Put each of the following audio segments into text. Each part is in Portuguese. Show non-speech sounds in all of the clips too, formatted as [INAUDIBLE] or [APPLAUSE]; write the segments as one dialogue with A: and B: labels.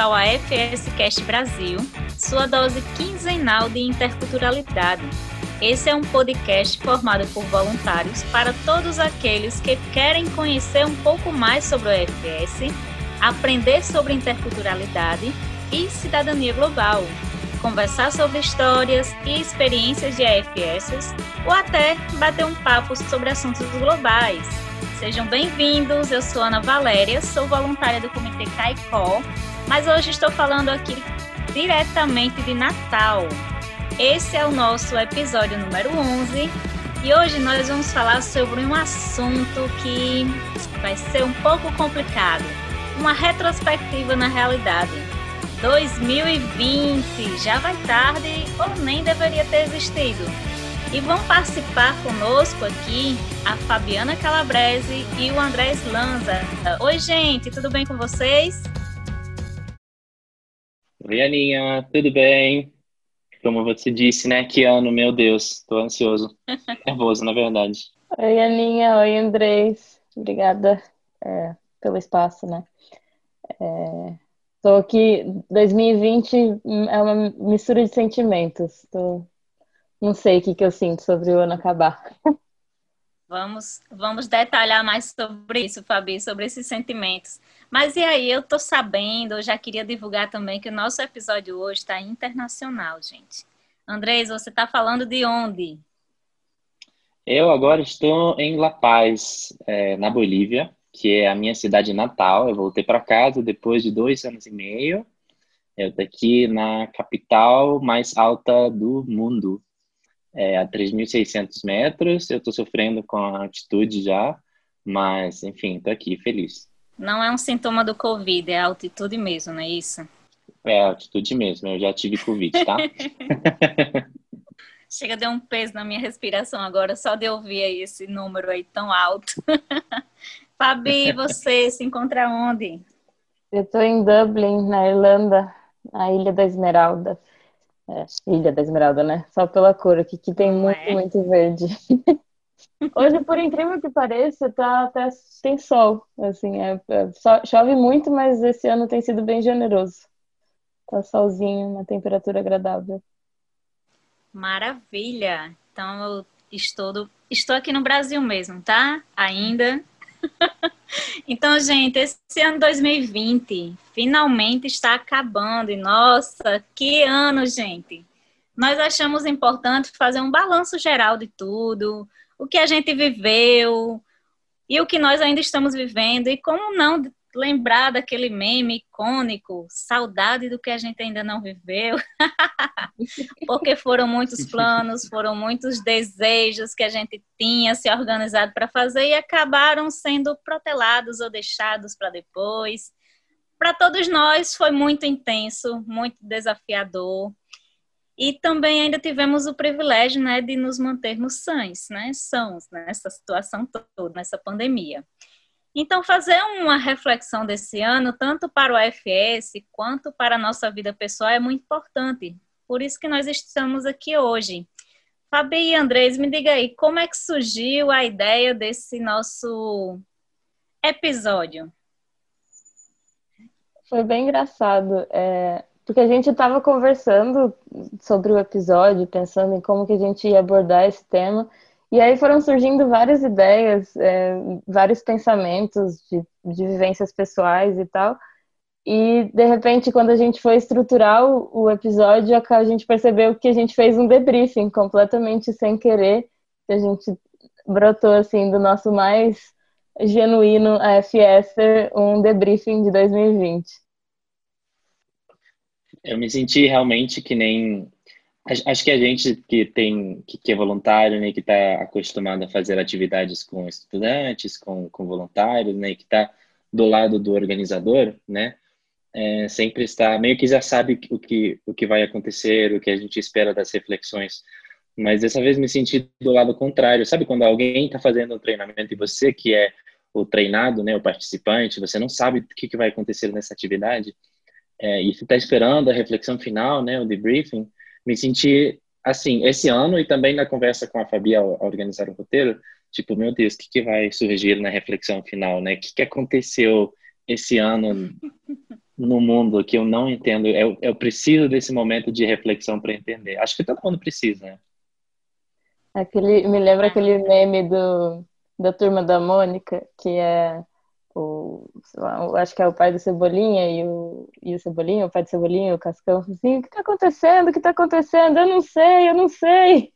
A: ao AFS Cast Brasil, sua dose quinzenal de interculturalidade. Esse é um podcast formado por voluntários para todos aqueles que querem conhecer um pouco mais sobre o AFS, aprender sobre interculturalidade e cidadania global, conversar sobre histórias e experiências de AFS ou até bater um papo sobre assuntos globais. Sejam bem-vindos, eu sou Ana Valéria, sou voluntária do Comitê CAICO, mas hoje estou falando aqui diretamente de Natal, esse é o nosso episódio número 11 e hoje nós vamos falar sobre um assunto que vai ser um pouco complicado, uma retrospectiva na realidade. 2020 já vai tarde ou nem deveria ter existido. E vão participar conosco aqui a Fabiana Calabrese e o Andrés Lanza. Oi, gente, tudo bem com vocês?
B: Oi, Aninha, tudo bem? Como você disse, né? Que ano, meu Deus, tô ansioso. [LAUGHS] Nervoso, na verdade.
C: Oi, Aninha. Oi, Andrés. Obrigada é, pelo espaço, né? É, tô aqui, 2020 é uma mistura de sentimentos. Tô, não sei o que, que eu sinto sobre o ano acabar.
A: Vamos, vamos detalhar mais sobre isso, Fabi, sobre esses sentimentos. Mas e aí, eu tô sabendo, eu já queria divulgar também que o nosso episódio hoje está internacional, gente. Andrés, você está falando de onde?
B: Eu agora estou em La Paz, é, na Bolívia, que é a minha cidade natal. Eu voltei para casa depois de dois anos e meio. Eu estou aqui na capital mais alta do mundo, é, a 3.600 metros. Eu estou sofrendo com a altitude já, mas enfim, estou aqui feliz.
A: Não é um sintoma do Covid, é a altitude mesmo, não é isso?
B: É, altitude mesmo. Eu já tive Covid, tá? [LAUGHS]
A: Chega, deu um peso na minha respiração agora, só de ouvir aí esse número aí tão alto. [LAUGHS] Fabi, você se encontra onde?
C: Eu estou em Dublin, na Irlanda, na Ilha da Esmeralda. É, Ilha da Esmeralda, né? Só pela cor aqui, que tem Não muito, é? muito verde. [LAUGHS] Hoje, por incrível que pareça, tá, até tem sol. Assim, é, é, chove muito, mas esse ano tem sido bem generoso. Tá solzinho, uma temperatura agradável.
A: Maravilha! Então, eu estou, do, estou aqui no Brasil mesmo, tá? Ainda. [LAUGHS] então, gente, esse ano 2020 finalmente está acabando. E, nossa, que ano, gente! Nós achamos importante fazer um balanço geral de tudo, o que a gente viveu e o que nós ainda estamos vivendo. E como não lembrar daquele meme icônico, saudade do que a gente ainda não viveu, [LAUGHS] porque foram muitos planos, foram muitos desejos que a gente tinha se organizado para fazer e acabaram sendo protelados ou deixados para depois. Para todos nós foi muito intenso, muito desafiador, e também ainda tivemos o privilégio né, de nos mantermos sãos, né, sãos nessa situação toda, nessa pandemia. Então, fazer uma reflexão desse ano, tanto para o AFS quanto para a nossa vida pessoal, é muito importante. Por isso que nós estamos aqui hoje. Fabi e Andrés, me diga aí, como é que surgiu a ideia desse nosso episódio?
C: Foi bem engraçado. É, porque a gente estava conversando sobre o episódio, pensando em como que a gente ia abordar esse tema, e aí foram surgindo várias ideias, é, vários pensamentos de, de, vivências pessoais e tal. E de repente, quando a gente foi estruturar o, o episódio, a gente percebeu que a gente fez um debriefing completamente sem querer, que a gente brotou assim do nosso mais genuíno AFS, um debriefing de 2020
B: eu me senti realmente que nem acho que a gente que tem que, é voluntário né que está acostumado a fazer atividades com estudantes com, com voluntários né que está do lado do organizador né é, sempre está meio que já sabe o que o que vai acontecer o que a gente espera das reflexões. Mas dessa vez me senti do lado contrário. Sabe quando alguém está fazendo um treinamento e você que é o treinado né o participante você não sabe o que, que vai acontecer nessa atividade é, e ficar esperando a reflexão final, né, o debriefing, me senti assim, esse ano e também na conversa com a Fabi ao, ao organizar o roteiro, tipo, meu Deus, o que, que vai surgir na reflexão final, né? O que, que aconteceu esse ano no mundo que eu não entendo. Eu, eu preciso desse momento de reflexão para entender. Acho que todo mundo precisa, né?
C: Aquele, me lembra aquele meme do, da turma da Mônica, que é o, acho que é o pai do Cebolinha e o, e o Cebolinha, o pai do Cebolinha, o Cascão, assim, o que tá acontecendo? O que tá acontecendo? Eu não sei, eu não sei.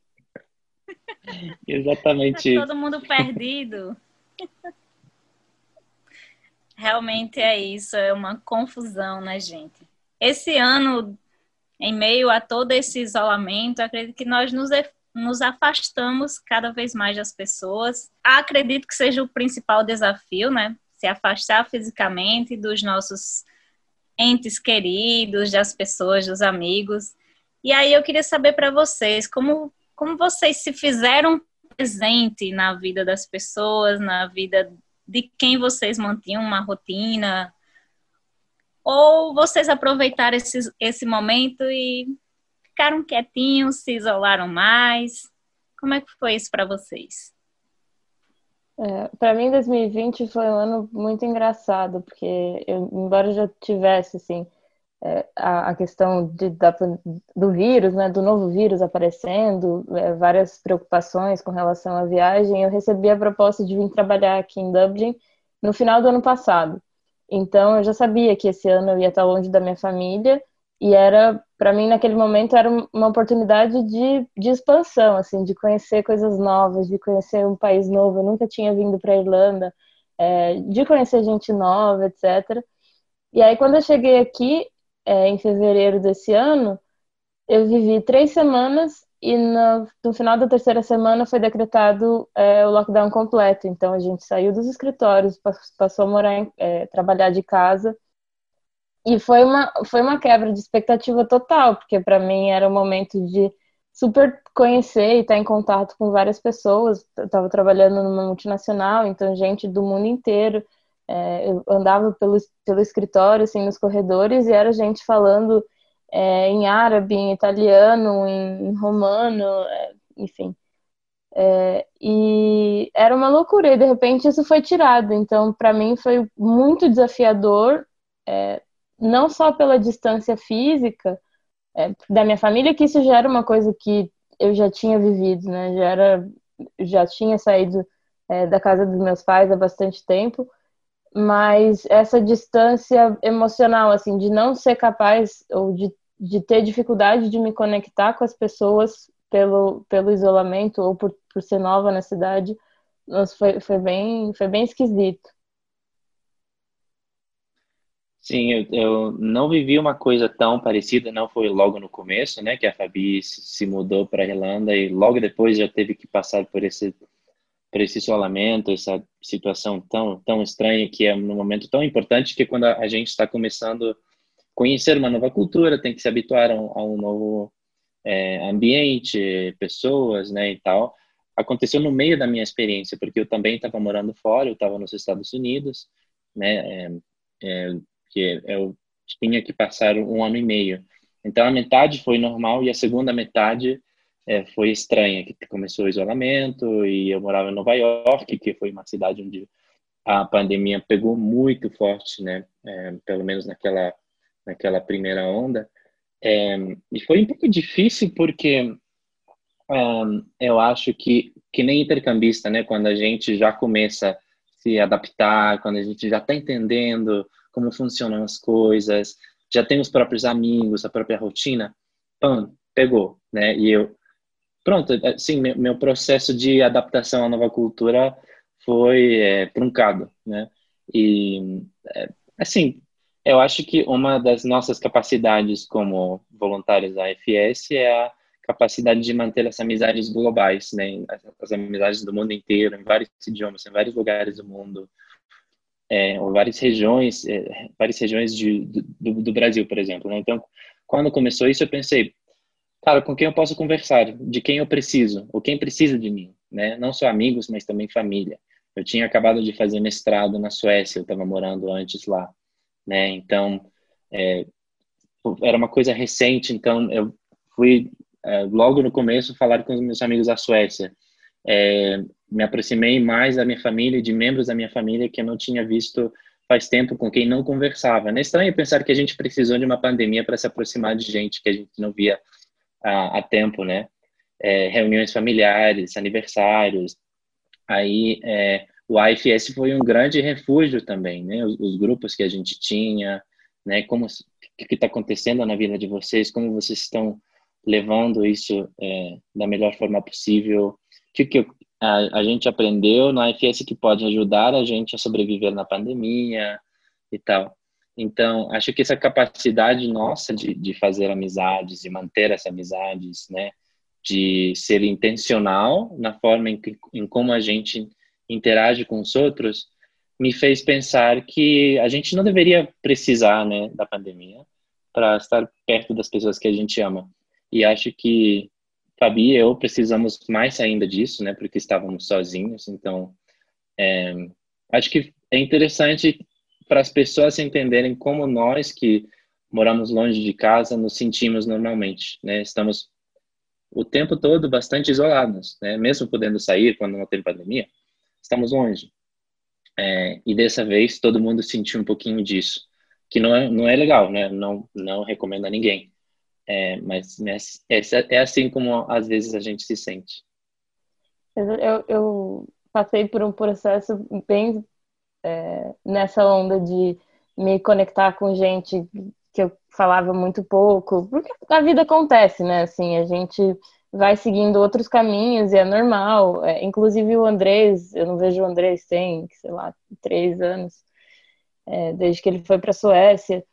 C: [LAUGHS]
B: Exatamente.
A: Tá todo mundo perdido. [LAUGHS] Realmente é isso, é uma confusão, né, gente? Esse ano, em meio a todo esse isolamento, acredito que nós nos, nos afastamos cada vez mais das pessoas. Acredito que seja o principal desafio, né? Se afastar fisicamente dos nossos entes queridos, das pessoas, dos amigos. E aí eu queria saber para vocês como como vocês se fizeram presente na vida das pessoas, na vida de quem vocês mantinham uma rotina? Ou vocês aproveitaram esse, esse momento e ficaram quietinhos, se isolaram mais? Como é que foi isso para vocês?
C: É, para mim, 2020 foi um ano muito engraçado, porque eu, embora já tivesse assim é, a, a, questão de, da, do vírus, né, do novo vírus aparecendo, é, várias preocupações com relação à viagem, eu recebi a proposta de vir trabalhar aqui em Dublin no final do ano passado. Então eu já sabia que esse ano eu ia estar longe da minha família e era para mim naquele momento era uma oportunidade de, de expansão, assim, de conhecer coisas novas, de conhecer um país novo. Eu nunca tinha vindo para a Irlanda, é, de conhecer gente nova, etc. E aí quando eu cheguei aqui é, em fevereiro desse ano, eu vivi três semanas e no, no final da terceira semana foi decretado é, o lockdown completo. Então a gente saiu dos escritórios, passou a morar, em, é, trabalhar de casa e foi uma foi uma quebra de expectativa total, porque para mim era um momento de super conhecer e estar em contato com várias pessoas. Eu estava trabalhando numa multinacional, então gente do mundo inteiro. É, eu andava pelo, pelo escritório, assim, nos corredores, e era gente falando é, em árabe, em italiano, em, em romano, é, enfim. É, e era uma loucura, e de repente isso foi tirado. Então, para mim, foi muito desafiador, é, não só pela distância física é, da minha família, que isso já era uma coisa que eu já tinha vivido, né? Já, era, já tinha saído da casa dos meus pais há bastante tempo mas essa distância emocional, assim, de não ser capaz ou de, de ter dificuldade de me conectar com as pessoas pelo, pelo isolamento ou por, por ser nova na cidade, foi, foi, bem, foi bem esquisito.
B: Sim, eu, eu não vivi uma coisa tão parecida, não foi logo no começo, né, que a Fabi se mudou para a Irlanda e logo depois já teve que passar por esse para esse isolamento, essa situação tão tão estranha que é num momento tão importante que quando a gente está começando a conhecer uma nova cultura, tem que se habituar a um, a um novo é, ambiente, pessoas, né, e tal. Aconteceu no meio da minha experiência, porque eu também estava morando fora, eu estava nos Estados Unidos, né, é, é, que eu tinha que passar um ano e meio. Então a metade foi normal e a segunda metade é, foi estranha, que começou o isolamento e eu morava em Nova York, que foi uma cidade onde a pandemia pegou muito forte, né? É, pelo menos naquela naquela primeira onda. É, e foi um pouco difícil porque um, eu acho que que nem intercambista, né? Quando a gente já começa a se adaptar, quando a gente já está entendendo como funcionam as coisas, já tem os próprios amigos, a própria rotina, pam, pegou, né? E eu pronto, assim, meu, meu processo de adaptação à nova cultura foi é, truncado, né? E, é, assim, eu acho que uma das nossas capacidades como voluntários da FS é a capacidade de manter as amizades globais, né? As, as amizades do mundo inteiro, em vários idiomas, em vários lugares do mundo, é, ou várias regiões, é, várias regiões de, do, do Brasil, por exemplo. Né? Então, quando começou isso, eu pensei, cara, com quem eu posso conversar, de quem eu preciso, ou quem precisa de mim, né? Não só amigos, mas também família. Eu tinha acabado de fazer mestrado na Suécia, eu estava morando antes lá, né? Então, é, era uma coisa recente, então eu fui é, logo no começo falar com os meus amigos da Suécia. É, me aproximei mais da minha família de membros da minha família que eu não tinha visto faz tempo com quem não conversava. É estranho pensar que a gente precisou de uma pandemia para se aproximar de gente que a gente não via há, há tempo, né? É, reuniões familiares, aniversários. Aí é, o AFS foi um grande refúgio também, né? Os, os grupos que a gente tinha, né? Como o que está acontecendo na vida de vocês, como vocês estão levando isso é, da melhor forma possível, o que, que a, a gente aprendeu no AFS que pode ajudar a gente a sobreviver na pandemia e tal. Então, acho que essa capacidade nossa de, de fazer amizades, de manter essas amizades, né, de ser intencional na forma em, que, em como a gente interage com os outros, me fez pensar que a gente não deveria precisar, né, da pandemia para estar perto das pessoas que a gente ama. E acho que Fabi e eu precisamos mais ainda disso, né? Porque estávamos sozinhos. Então, é, acho que é interessante para as pessoas entenderem como nós que moramos longe de casa nos sentimos normalmente, né? Estamos o tempo todo bastante isolados, né? Mesmo podendo sair quando não tem pandemia, estamos longe. É, e dessa vez todo mundo sentiu um pouquinho disso, que não é, não é legal, né? Não, não recomendo a ninguém. É, mas, mas é, é, assim como às vezes a gente se sente.
C: Eu, eu passei por um processo bem é, nessa onda de me conectar com gente que eu falava muito pouco, porque a vida acontece, né? Assim, a gente vai seguindo outros caminhos e é normal. É, inclusive o Andrés, eu não vejo o Andrés tem, sei lá, três anos, é, desde que ele foi para a Suécia.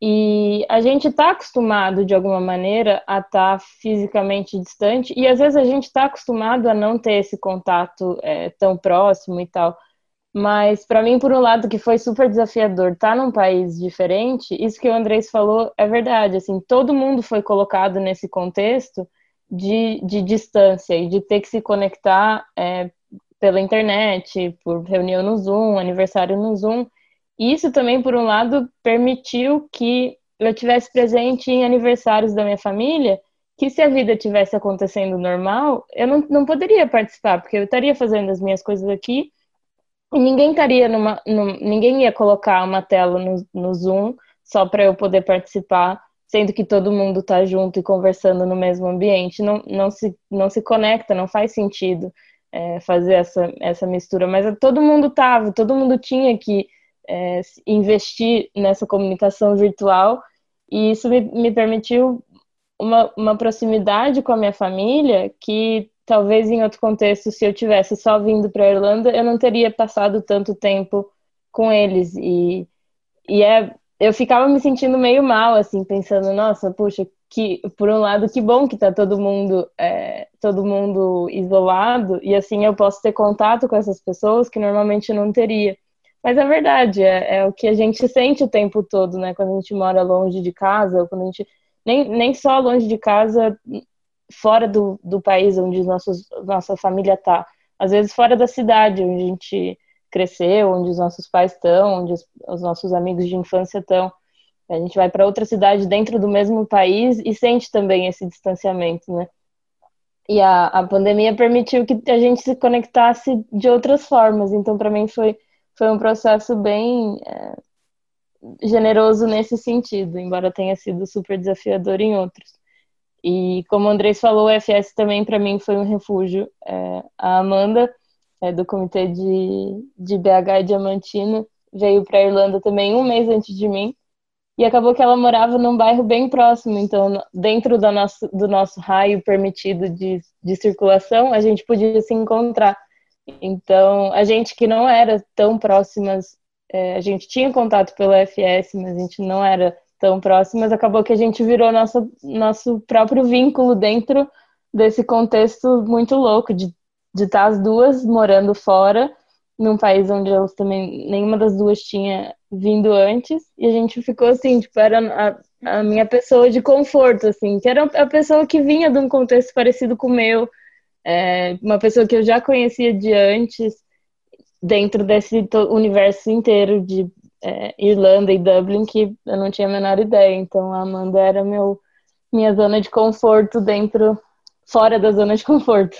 C: E a gente está acostumado, de alguma maneira, a estar tá fisicamente distante, e às vezes a gente está acostumado a não ter esse contato é, tão próximo e tal. Mas, para mim, por um lado, que foi super desafiador estar tá num país diferente, isso que o Andrés falou é verdade. Assim, todo mundo foi colocado nesse contexto de, de distância e de ter que se conectar é, pela internet, por reunião no Zoom, aniversário no Zoom. Isso também, por um lado, permitiu que eu tivesse presente em aniversários da minha família, que se a vida tivesse acontecendo normal, eu não, não poderia participar, porque eu estaria fazendo as minhas coisas aqui e ninguém estaria numa, num, ninguém ia colocar uma tela no, no Zoom só para eu poder participar, sendo que todo mundo está junto e conversando no mesmo ambiente, não, não, se, não se conecta, não faz sentido é, fazer essa, essa mistura, mas todo mundo estava, todo mundo tinha que é, investir nessa comunicação virtual. E isso me, me permitiu uma, uma proximidade com a minha família que talvez em outro contexto, se eu tivesse só vindo para a Irlanda, eu não teria passado tanto tempo com eles. E, e é eu ficava me sentindo meio mal assim pensando nossa puxa que por um lado que bom que está todo mundo é, todo mundo isolado e assim eu posso ter contato com essas pessoas que normalmente não teria mas é verdade, é, é, o que a gente sente o tempo todo, né? Quando a gente mora longe de casa, quando a gente. Nem, nem só longe de casa, fora do, do país onde nossos, nossa família está. Às vezes fora da cidade onde a gente cresceu, onde os nossos pais estão, onde os, os nossos amigos de infância estão. A gente vai para outra cidade dentro do mesmo país e sente também esse distanciamento, né? E a, a pandemia permitiu que a gente se conectasse de outras formas. Então, para mim, foi foi um processo bem é, generoso nesse sentido, embora tenha sido super desafiador em outros. E como o Andrés falou, o FS também para mim foi um refúgio. É, a Amanda, é, do comitê de, de BH e Diamantina, veio para Irlanda também um mês antes de mim. E acabou que ela morava num bairro bem próximo, então, dentro do nosso, do nosso raio permitido de, de circulação, a gente podia se encontrar. Então, a gente que não era tão próximas, é, a gente tinha contato pelo FS, mas a gente não era tão próximas, acabou que a gente virou nosso, nosso próprio vínculo dentro desse contexto muito louco de, estar as duas morando fora, num país onde elas também, nenhuma das duas tinha vindo antes, e a gente ficou assim, tipo, era a, a minha pessoa de conforto, assim, que era a pessoa que vinha de um contexto parecido com o meu, é uma pessoa que eu já conhecia de antes, dentro desse universo inteiro de é, Irlanda e Dublin, que eu não tinha a menor ideia. Então a Amanda era meu, minha zona de conforto dentro, fora da zona de conforto.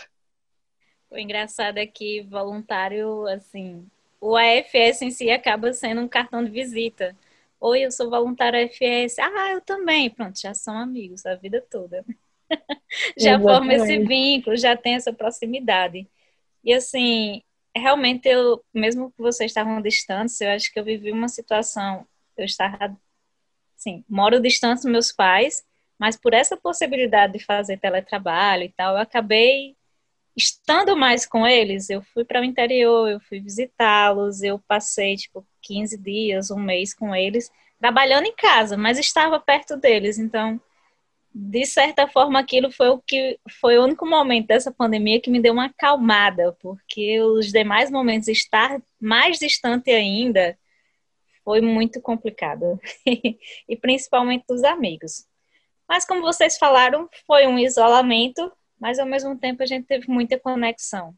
A: O engraçado é que voluntário, assim, o AFS em si acaba sendo um cartão de visita. Oi, eu sou voluntário AFS. Ah, eu também. Pronto, já são amigos a vida toda. [LAUGHS] já forma esse vínculo, já tem essa proximidade. E assim, realmente eu, mesmo que vocês estavam distantes, eu acho que eu vivi uma situação, eu estava, assim, moro distante dos meus pais, mas por essa possibilidade de fazer teletrabalho e tal, eu acabei estando mais com eles. Eu fui para o interior, eu fui visitá-los, eu passei tipo 15 dias, um mês com eles, trabalhando em casa, mas estava perto deles, então de certa forma, aquilo foi o que foi o único momento dessa pandemia que me deu uma acalmada, porque os demais momentos estar mais distante ainda foi muito complicado, [LAUGHS] e principalmente dos amigos. Mas como vocês falaram, foi um isolamento, mas ao mesmo tempo a gente teve muita conexão.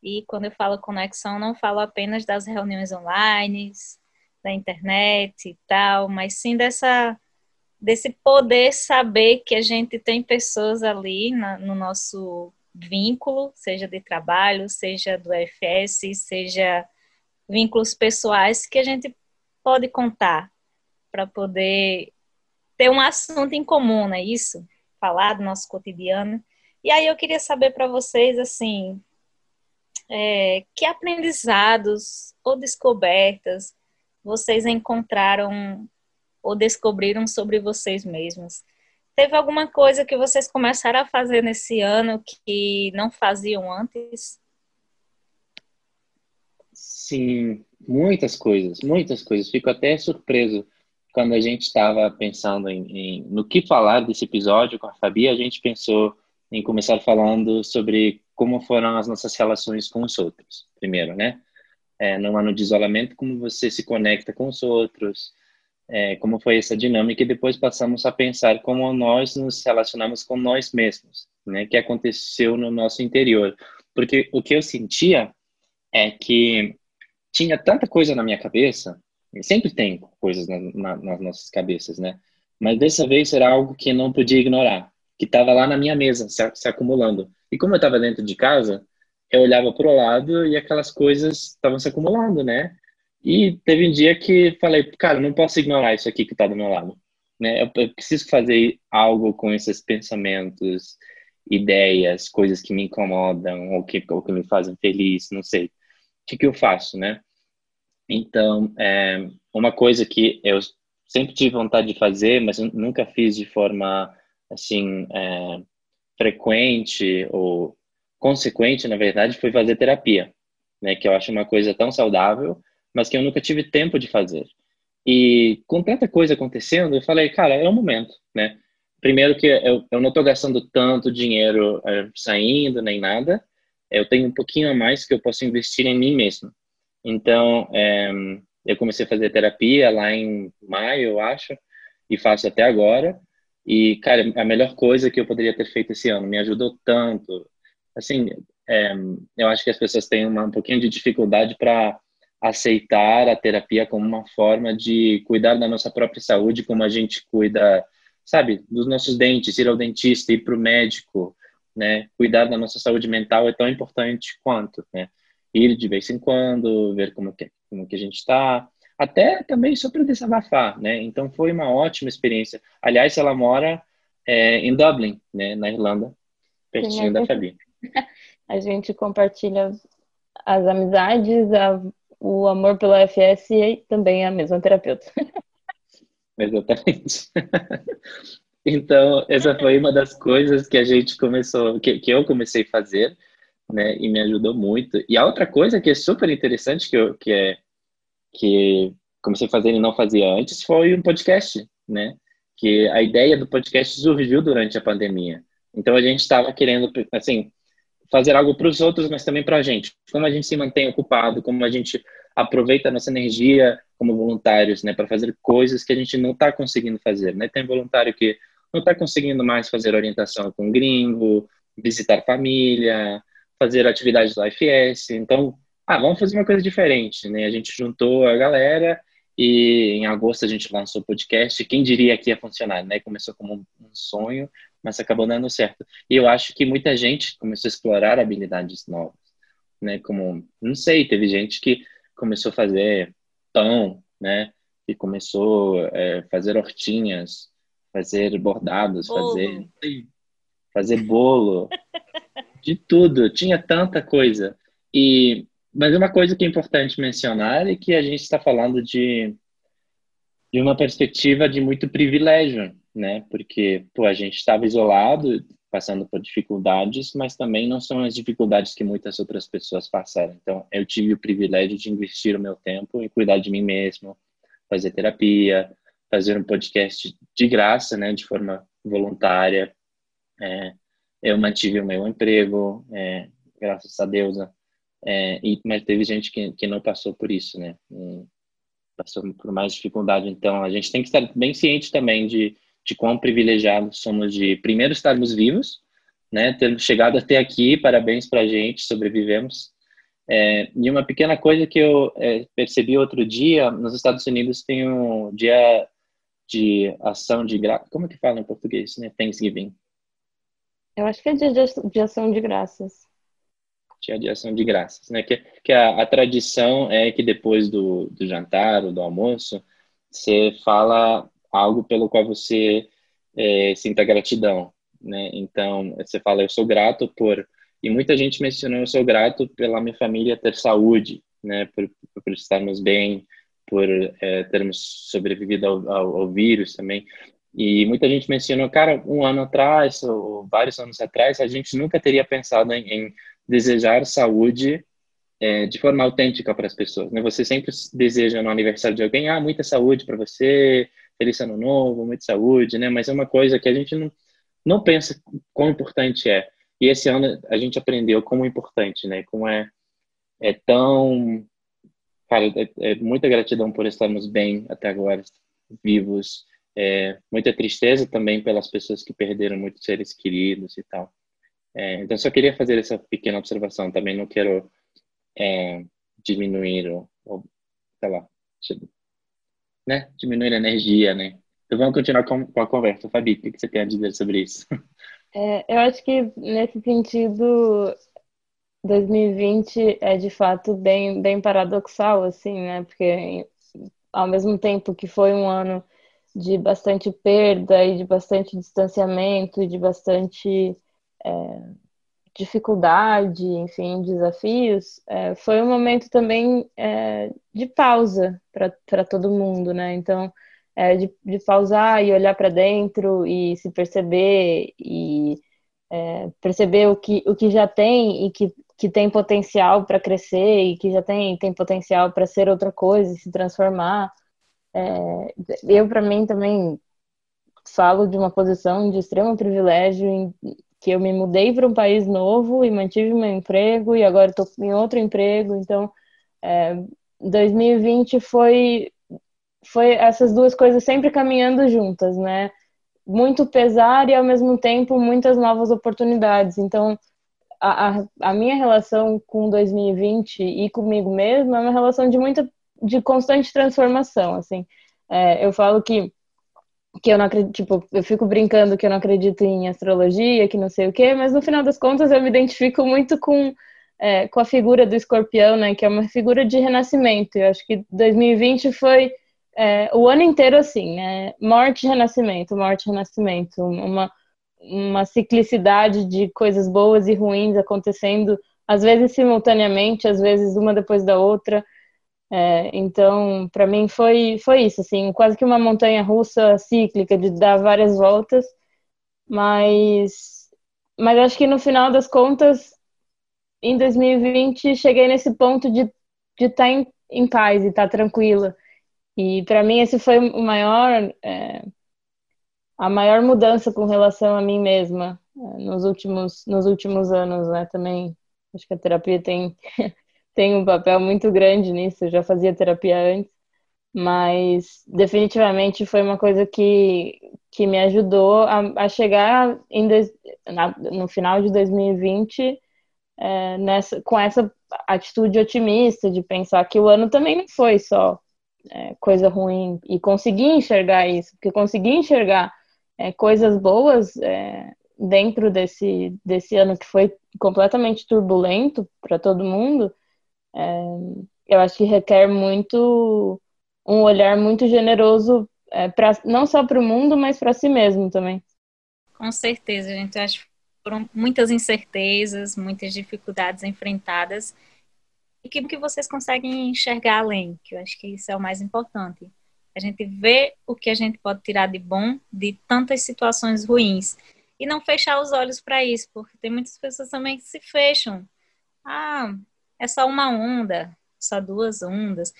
A: E quando eu falo conexão, não falo apenas das reuniões online, da internet e tal, mas sim dessa desse poder saber que a gente tem pessoas ali na, no nosso vínculo, seja de trabalho, seja do FS, seja vínculos pessoais que a gente pode contar para poder ter um assunto em comum, não é isso? Falar do nosso cotidiano. E aí eu queria saber para vocês, assim, é, que aprendizados ou descobertas vocês encontraram ou descobriram sobre vocês mesmos? Teve alguma coisa que vocês começaram a fazer nesse ano que não faziam antes?
B: Sim, muitas coisas, muitas coisas. Fico até surpreso quando a gente estava pensando em, em, no que falar desse episódio com a Fabi. A gente pensou em começar falando sobre como foram as nossas relações com os outros, primeiro, né? É, no ano de isolamento, como você se conecta com os outros, é, como foi essa dinâmica e depois passamos a pensar como nós nos relacionamos com nós mesmos, né? Que aconteceu no nosso interior, porque o que eu sentia é que tinha tanta coisa na minha cabeça, sempre tem coisas na, na, nas nossas cabeças, né? Mas dessa vez era algo que não podia ignorar, que estava lá na minha mesa, se, se acumulando. E como eu estava dentro de casa, eu olhava para o lado e aquelas coisas estavam se acumulando, né? E teve um dia que falei, cara, não posso ignorar isso aqui que está do meu lado. Né? Eu, eu, preciso fazer algo com esses pensamentos, ideias, coisas que me incomodam ou que, ou que me fazem feliz, não sei. O que, que eu faço, né? Então, é, uma coisa que eu sempre tive vontade de fazer, mas nunca fiz de forma, assim, é, frequente ou consequente, na verdade, foi fazer terapia, né? Que eu acho uma coisa tão saudável mas que eu nunca tive tempo de fazer. E com tanta coisa acontecendo, eu falei, cara, é o momento, né? Primeiro que eu, eu não estou gastando tanto dinheiro é, saindo nem nada, eu tenho um pouquinho a mais que eu posso investir em mim mesmo. Então, é, eu comecei a fazer terapia lá em maio, eu acho, e faço até agora. E, cara, a melhor coisa que eu poderia ter feito esse ano, me ajudou tanto. Assim, é, eu acho que as pessoas têm uma, um pouquinho de dificuldade para aceitar a terapia como uma forma de cuidar da nossa própria saúde, como a gente cuida, sabe, dos nossos dentes, ir ao dentista, ir para o médico, né? Cuidar da nossa saúde mental é tão importante quanto, né? Ir de vez em quando, ver como que, como que a gente está, até também só para desabafar, né? Então foi uma ótima experiência. Aliás, ela mora é, em Dublin, né, na Irlanda, pertinho Sim, da Fabi. [LAUGHS]
C: A gente compartilha as amizades, a o amor pelo FS e também a mesma terapeuta. [LAUGHS]
B: Exatamente. [LAUGHS] então, essa foi uma das coisas que a gente começou, que, que eu comecei a fazer, né, e me ajudou muito. E a outra coisa que é super interessante que eu, que é que comecei a fazer e não fazia antes foi um podcast, né? Que a ideia do podcast surgiu durante a pandemia. Então a gente estava querendo, assim, fazer algo para os outros, mas também para a gente. Como a gente se mantém ocupado, como a gente aproveita a nossa energia como voluntários, né, para fazer coisas que a gente não está conseguindo fazer, né? Tem voluntário que não está conseguindo mais fazer orientação com gringo, visitar família, fazer atividades do IFS. Então, ah, vamos fazer uma coisa diferente, né? A gente juntou a galera e em agosto a gente lançou o podcast. Quem diria que ia funcionar, né? Começou como um sonho, mas acabou dando certo. E eu acho que muita gente começou a explorar habilidades novas. né? Como, não sei, teve gente que começou a fazer pão, né? Que começou a é, fazer hortinhas, fazer bordados, bolo. fazer fazer bolo, [LAUGHS] de tudo. Tinha tanta coisa. E mas uma coisa que é importante mencionar é que a gente está falando de de uma perspectiva de muito privilégio, né? Porque pô, a gente estava isolado, passando por dificuldades, mas também não são as dificuldades que muitas outras pessoas passaram. Então, eu tive o privilégio de investir o meu tempo em cuidar de mim mesmo, fazer terapia, fazer um podcast de graça, né, de forma voluntária. É, eu mantive o meu emprego, é, graças a Deus, né? é, e, mas teve gente que, que não passou por isso, né? Passou por mais dificuldade. Então, a gente tem que estar bem ciente também de de quão privilegiados somos de primeiro estarmos vivos, né, termos chegado até aqui, parabéns para a gente, sobrevivemos. É, e uma pequena coisa que eu é, percebi outro dia, nos Estados Unidos tem um dia de ação de graça, como que fala em português, né, Thanksgiving?
C: Eu acho que é dia de ação de graças.
B: Dia de ação de graças, né, que, que a, a tradição é que depois do, do jantar ou do almoço, você fala algo pelo qual você é, sinta gratidão, né? Então, você fala, eu sou grato por... E muita gente mencionou, eu sou grato pela minha família ter saúde, né? Por, por estarmos bem, por é, termos sobrevivido ao, ao, ao, vírus também. E muita gente mencionou, cara, um ano atrás, ou vários anos atrás, a gente nunca teria pensado em, em desejar saúde é, de forma autêntica para as pessoas. Né? Você sempre deseja no aniversário de alguém, ah, muita saúde para você, feliz ano novo, muita saúde, né? Mas é uma coisa que a gente não, não pensa quão importante é. E esse ano a gente aprendeu como importante, né? Como é, é tão. Cara, é, é muita gratidão por estarmos bem até agora, vivos. É, muita tristeza também pelas pessoas que perderam muitos seres queridos e tal. É, então, só queria fazer essa pequena observação. Também não quero é, diminuir ou, ou, sei lá, né? Diminuir a energia, né? Então vamos continuar com, com a conversa. Fabi, o que você tem a dizer sobre isso? [LAUGHS]
C: É, eu acho que nesse sentido 2020 é de fato bem, bem paradoxal, assim, né? Porque ao mesmo tempo que foi um ano de bastante perda e de bastante distanciamento de bastante é, dificuldade, enfim, desafios, é, foi um momento também é, de pausa para todo mundo, né? Então, é, de, de, pausar e olhar para dentro e se perceber e é, perceber o que, o que já tem e que, que tem potencial para crescer e que já tem, tem potencial para ser outra coisa e se transformar. É, eu, para mim, também falo de uma posição de extremo privilégio em, que eu me mudei para um país novo e mantive meu emprego e agora estou em outro emprego. Então, é, 2020 foi foi essas duas coisas sempre caminhando juntas, né? Muito pesar e ao mesmo tempo muitas novas oportunidades. Então, a, a, a minha relação com 2020 e comigo mesma é uma relação de muita de constante transformação, assim. É, eu falo que que eu não acredito, tipo, eu fico brincando que eu não acredito em astrologia, que não sei o quê, mas no final das contas eu me identifico muito com, é, com a figura do escorpião, né, que é uma figura de renascimento. Eu acho que 2020 foi é, o ano inteiro assim, né, morte, renascimento, morte, renascimento, uma, uma ciclicidade de coisas boas e ruins acontecendo, às vezes simultaneamente, às vezes uma depois da outra. É, então, para mim foi, foi isso, assim, quase que uma montanha russa cíclica de dar várias voltas, mas, mas acho que no final das contas, em 2020, cheguei nesse ponto de estar de tá em, em paz e estar tá tranquila. E para mim esse foi o maior, é, a maior mudança com relação a mim mesma é, nos últimos, nos últimos anos, né? Também acho que a terapia tem tem um papel muito grande nisso. Eu já fazia terapia antes, mas definitivamente foi uma coisa que, que me ajudou a, a chegar em, na, no final de 2020 é, nessa, com essa atitude otimista de pensar que o ano também não foi só é, coisa ruim e conseguir enxergar isso, porque conseguir enxergar é, coisas boas é, dentro desse, desse ano que foi completamente turbulento para todo mundo, eu acho que requer muito um olhar muito generoso é, pra, não só para o mundo, mas para si mesmo também.
A: Com certeza, gente. Eu acho que foram muitas incertezas, muitas dificuldades enfrentadas e que, que vocês conseguem enxergar além, que eu acho que isso é o mais importante. A gente vê o que a gente pode tirar de bom de tantas situações ruins e não fechar os olhos para isso, porque tem muitas pessoas também que se fecham. Ah, é só uma onda, só duas ondas.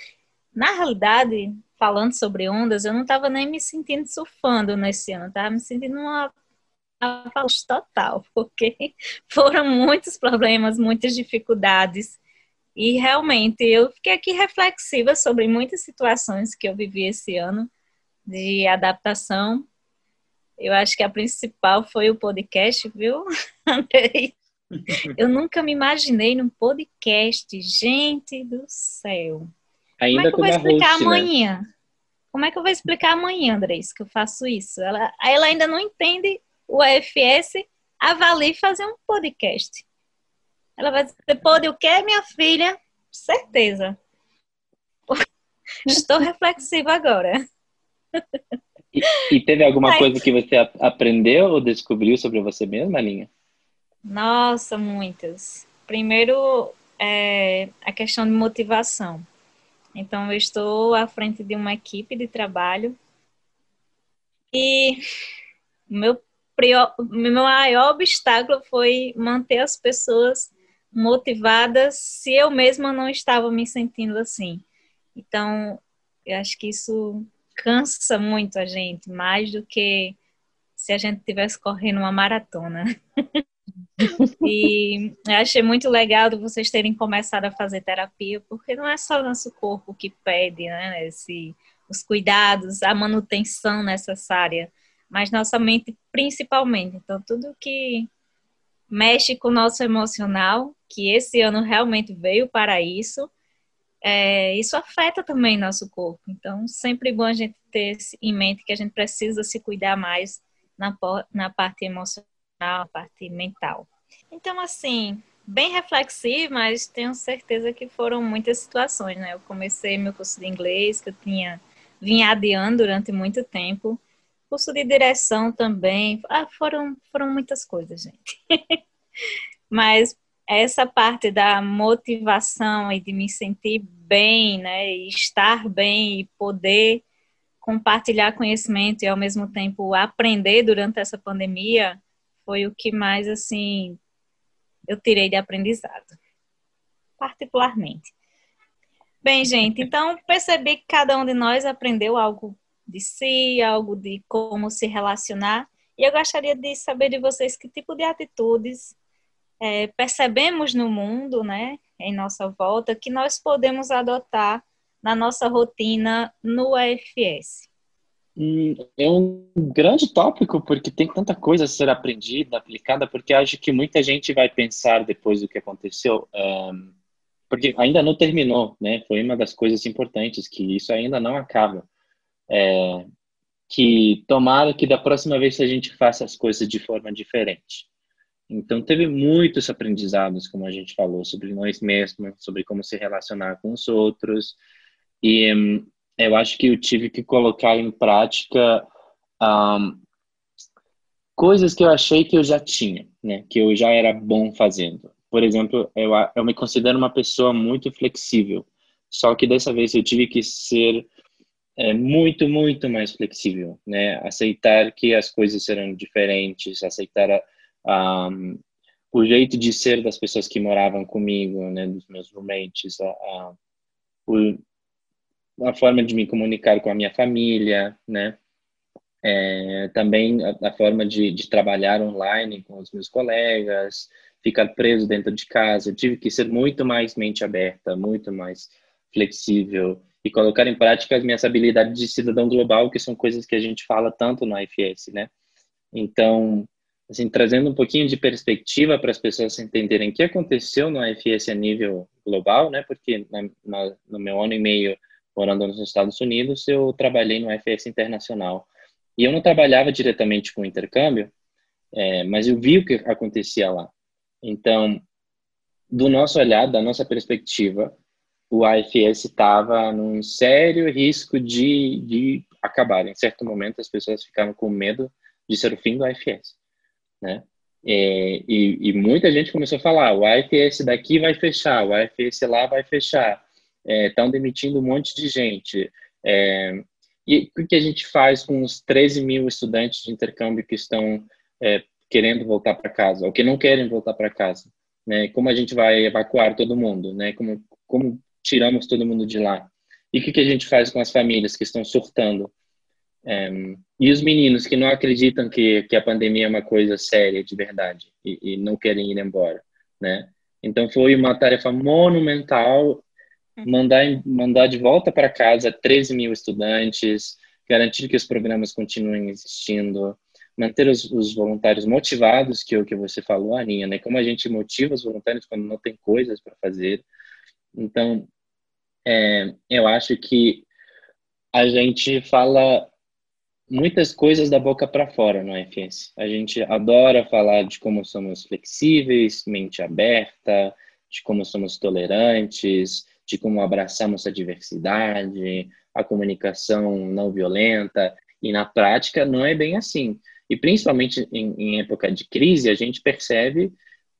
A: Na realidade, falando sobre ondas, eu não estava nem me sentindo surfando nesse ano, estava me sentindo uma avalanche total, [LAUGHS] porque foram muitos problemas, muitas dificuldades. E realmente eu fiquei aqui reflexiva sobre muitas situações que eu vivi esse ano de adaptação eu acho que a principal foi o podcast, viu, [LAUGHS] Andrei? Eu nunca me imaginei num podcast. Gente do céu.
B: Ainda
A: Como é que eu vou explicar
B: host, né?
A: amanhã? Né? Como é que eu vou explicar amanhã, Andrei, que eu faço isso? Ela, ela ainda não entende o AFS, avalie fazer um podcast. Ela vai dizer, pode o quê, minha filha? Certeza. [LAUGHS] Estou reflexiva agora.
B: E, e teve alguma Ai. coisa que você aprendeu ou descobriu sobre você mesma, Aninha?
A: Nossa, muitas. Primeiro, é, a questão de motivação. Então, eu estou à frente de uma equipe de trabalho e meu, meu maior obstáculo foi manter as pessoas motivadas se eu mesma não estava me sentindo assim. Então, eu acho que isso cansa muito a gente, mais do que se a gente estivesse correndo uma maratona. [LAUGHS] [LAUGHS] e achei muito legal de vocês terem começado a fazer terapia, porque não é só nosso corpo que pede, né, esse, os cuidados, a manutenção necessária, mas nossa mente principalmente. Então, tudo que mexe com o nosso emocional, que esse ano realmente veio para isso, é, isso afeta também nosso corpo. Então, sempre bom a gente ter em mente que a gente precisa se cuidar mais na, na parte emocional, na parte mental. Então, assim, bem reflexivo, mas tenho certeza que foram muitas situações, né? Eu comecei meu curso de inglês, que eu tinha vinha adiando durante muito tempo. Curso de direção também. Ah, foram, foram muitas coisas, gente. [LAUGHS] mas essa parte da motivação e de me sentir bem, né, e estar bem e poder compartilhar conhecimento e ao mesmo tempo aprender durante essa pandemia foi o que mais assim eu tirei de aprendizado, particularmente. Bem, gente, [LAUGHS] então percebi que cada um de nós aprendeu algo de si, algo de como se relacionar, e eu gostaria de saber de vocês que tipo de atitudes é, percebemos no mundo, né, em nossa volta, que nós podemos adotar na nossa rotina no AFS?
B: Hum, é um grande tópico, porque tem tanta coisa a ser aprendida, aplicada, porque acho que muita gente vai pensar depois do que aconteceu, um, porque ainda não terminou, né? Foi uma das coisas importantes, que isso ainda não acaba. É, que tomara que da próxima vez a gente faça as coisas de forma diferente. Então, teve muitos aprendizados, como a gente falou, sobre nós mesmos, sobre como se relacionar com os outros. E um, eu acho que eu tive que colocar em prática um, coisas que eu achei que eu já tinha, né? Que eu já era bom fazendo. Por exemplo, eu, eu me considero uma pessoa muito flexível. Só que dessa vez eu tive que ser é, muito, muito mais flexível, né? Aceitar que as coisas serão diferentes, aceitar a, o jeito de ser das pessoas que moravam comigo, né, dos meus roommates, a, a, o, a forma de me comunicar com a minha família, né, é, também a, a forma de, de, trabalhar online com os meus colegas, ficar preso dentro de casa, eu tive que ser muito mais mente aberta, muito mais flexível e colocar em prática as minhas habilidades de cidadão global, que são coisas que a gente fala tanto no IFS, né? Então, assim, trazendo um pouquinho de perspectiva para as pessoas entenderem o que aconteceu no AFS a nível global, né? Porque na, na, no meu ano e meio morando nos Estados Unidos, eu trabalhei no AFS internacional. E eu não trabalhava diretamente com intercâmbio, é, mas eu vi o que acontecia lá. Então, do nosso olhar, da nossa perspectiva, o AFS estava num sério risco de, de acabar. Em certo momento, as pessoas ficaram com medo de ser o fim do AFS, né? É, e, e, muita gente começou a falar: o AFS daqui vai fechar, o AFS lá vai fechar, estão é, demitindo um monte de gente. É, e o que a gente faz com os 13 mil estudantes de intercâmbio que estão é, querendo voltar para casa, ou que não querem voltar para casa? Né? Como a gente vai evacuar todo mundo? Né? Como, como tiramos todo mundo de lá? E o que, a gente faz com as famílias que estão surtando? É, e os meninos que não acreditam que, que a pandemia é uma coisa séria de verdade e, e não querem ir embora, né? Então foi uma tarefa monumental. Mandar, mandar de volta para casa 13 mil estudantes, garantir que os programas continuem existindo, manter os, os voluntários motivados, que é o que você falou, Aninha, né? Como a gente motiva os voluntários quando não tem coisas para fazer. Então, é, eu acho que a gente fala muitas coisas da boca para fora no IFS. A gente adora falar de como somos flexíveis, mente aberta, de como somos tolerantes, de como abraçamos a diversidade, a comunicação não violenta. E na prática não é bem assim. E principalmente em, em época de crise, a gente percebe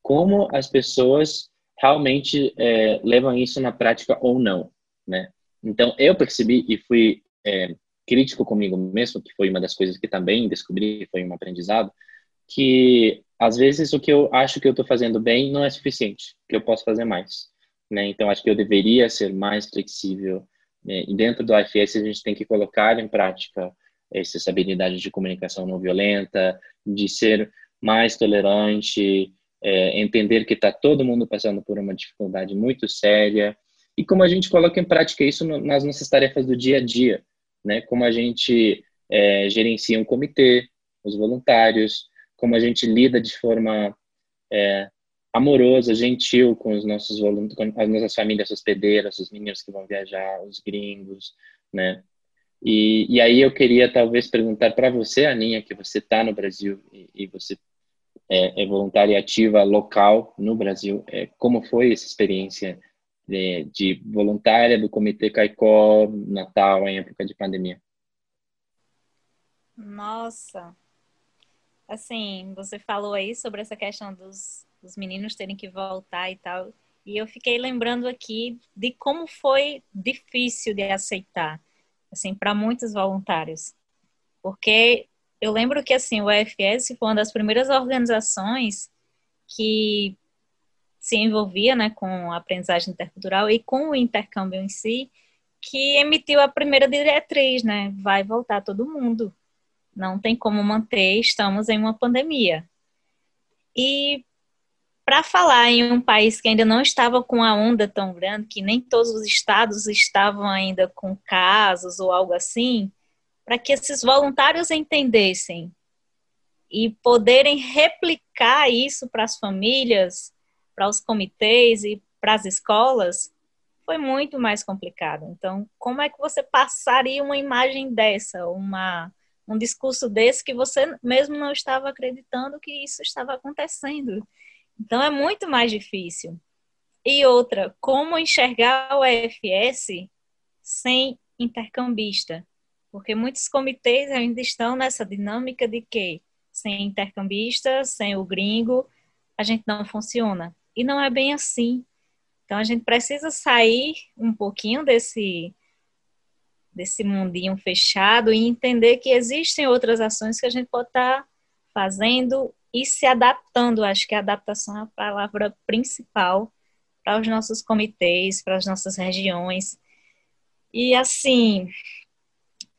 B: como as pessoas realmente é, levam isso na prática ou não, né? Então eu percebi e fui é, crítico comigo mesmo, que foi uma das coisas que também descobri, foi um aprendizado, que às vezes o que eu acho que eu estou fazendo bem não é suficiente, que eu posso fazer mais. Né? Então, acho que eu deveria ser mais flexível. Né? E dentro do IFS, a gente tem que colocar em prática essas habilidades de comunicação não violenta, de ser mais tolerante, é, entender que está todo mundo passando por uma dificuldade muito séria, e como a gente coloca em prática isso nas nossas tarefas do dia a dia né? Como a gente é, gerencia um comitê, os voluntários, como a gente lida de forma é, amorosa, gentil com os nossos voluntários, com as nossas famílias hospedeiras, os meninos que vão viajar, os gringos, né? E, e aí eu queria talvez perguntar para você, Aninha, que você está no Brasil e, e você é, é, voluntária ativa local no Brasil, é, como foi essa experiência de, de voluntária do Comitê Caicó Natal em época de pandemia?
A: Nossa, assim, você falou aí sobre essa questão dos, dos meninos terem que voltar e tal, e eu fiquei lembrando aqui de como foi difícil de aceitar, assim, para muitos voluntários, porque eu lembro que assim o UFS foi uma das primeiras organizações que se envolvia né, com a aprendizagem intercultural e com o intercâmbio em si, que emitiu a primeira diretriz, né? Vai voltar todo mundo. Não tem como manter, estamos em uma pandemia. E para falar em um país que ainda não estava com a onda tão grande, que nem todos os estados estavam ainda com casos ou algo assim, para que esses voluntários entendessem e poderem replicar isso para as famílias, para os comitês e para as escolas, foi muito mais complicado. Então, como é que você passaria uma imagem dessa, uma, um discurso desse que você mesmo não estava acreditando que isso estava acontecendo? Então, é muito mais difícil. E outra, como enxergar o EFS sem intercambista? Porque muitos comitês ainda estão nessa dinâmica de que sem intercambista, sem o gringo, a gente não funciona. E não é bem assim. Então a gente precisa sair um pouquinho desse desse mundinho fechado e entender que existem outras ações que a gente pode estar fazendo e se adaptando. Acho que a adaptação é a palavra principal para os nossos comitês, para as nossas regiões. E assim,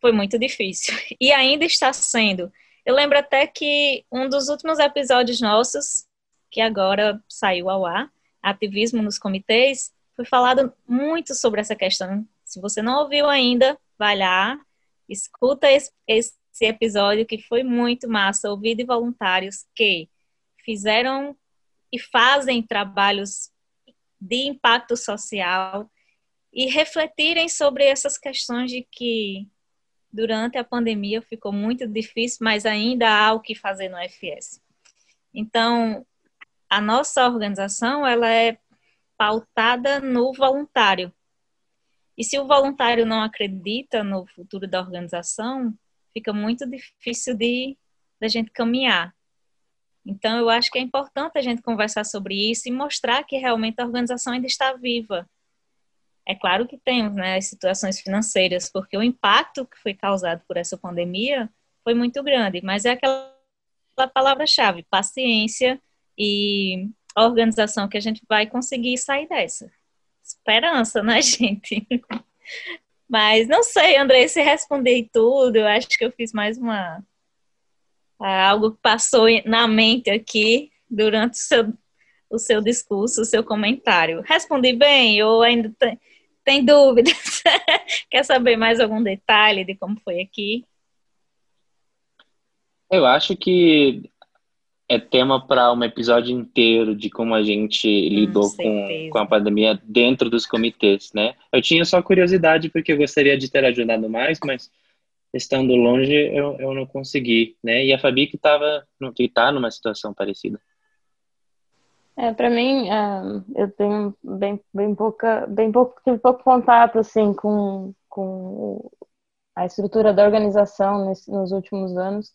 A: foi muito difícil. [LAUGHS] E ainda está sendo. Eu lembro até que um dos últimos episódios nossos que agora saiu ao ar, ativismo nos comitês, foi falado muito sobre essa questão. Se você não ouviu ainda, vai lá, escuta esse, esse episódio que foi muito massa, ouvir de voluntários que fizeram e fazem trabalhos de impacto social e refletirem sobre essas questões de que durante a pandemia ficou muito difícil, mas ainda há o que fazer no FS. Então, a nossa organização, ela é pautada no voluntário. E se o voluntário não acredita no futuro da organização, fica muito difícil de da gente caminhar. Então, eu acho que é importante a gente conversar sobre isso e mostrar que realmente a organização ainda está viva. É claro que temos né, as situações financeiras, porque o impacto que foi causado por essa pandemia foi muito grande, mas é aquela palavra-chave, paciência e organização que a gente vai conseguir sair dessa. Esperança, né, [LAUGHS] gente? Mas não sei, André, se responder tudo, eu acho que eu fiz mais uma ah, algo que passou na mente aqui durante o seu, o seu discurso, o seu comentário. Respondi bem ou ainda tem, tem dúvidas? [LAUGHS] Quer saber mais algum detalhe de como foi aqui?
B: Eu acho que é tema para um episódio inteiro de como a gente lidou com, com a pandemia dentro dos comitês, né? Eu tinha só curiosidade porque eu gostaria de ter ajudado mais, mas estando longe eu, eu não consegui, né? E a Fabi que estava que tá numa situação parecida.
C: É, para mim, uh, eu tenho bem, bem pouca, bem pouco, tive pouco contato assim com, com a estrutura da organização nesse, nos últimos anos.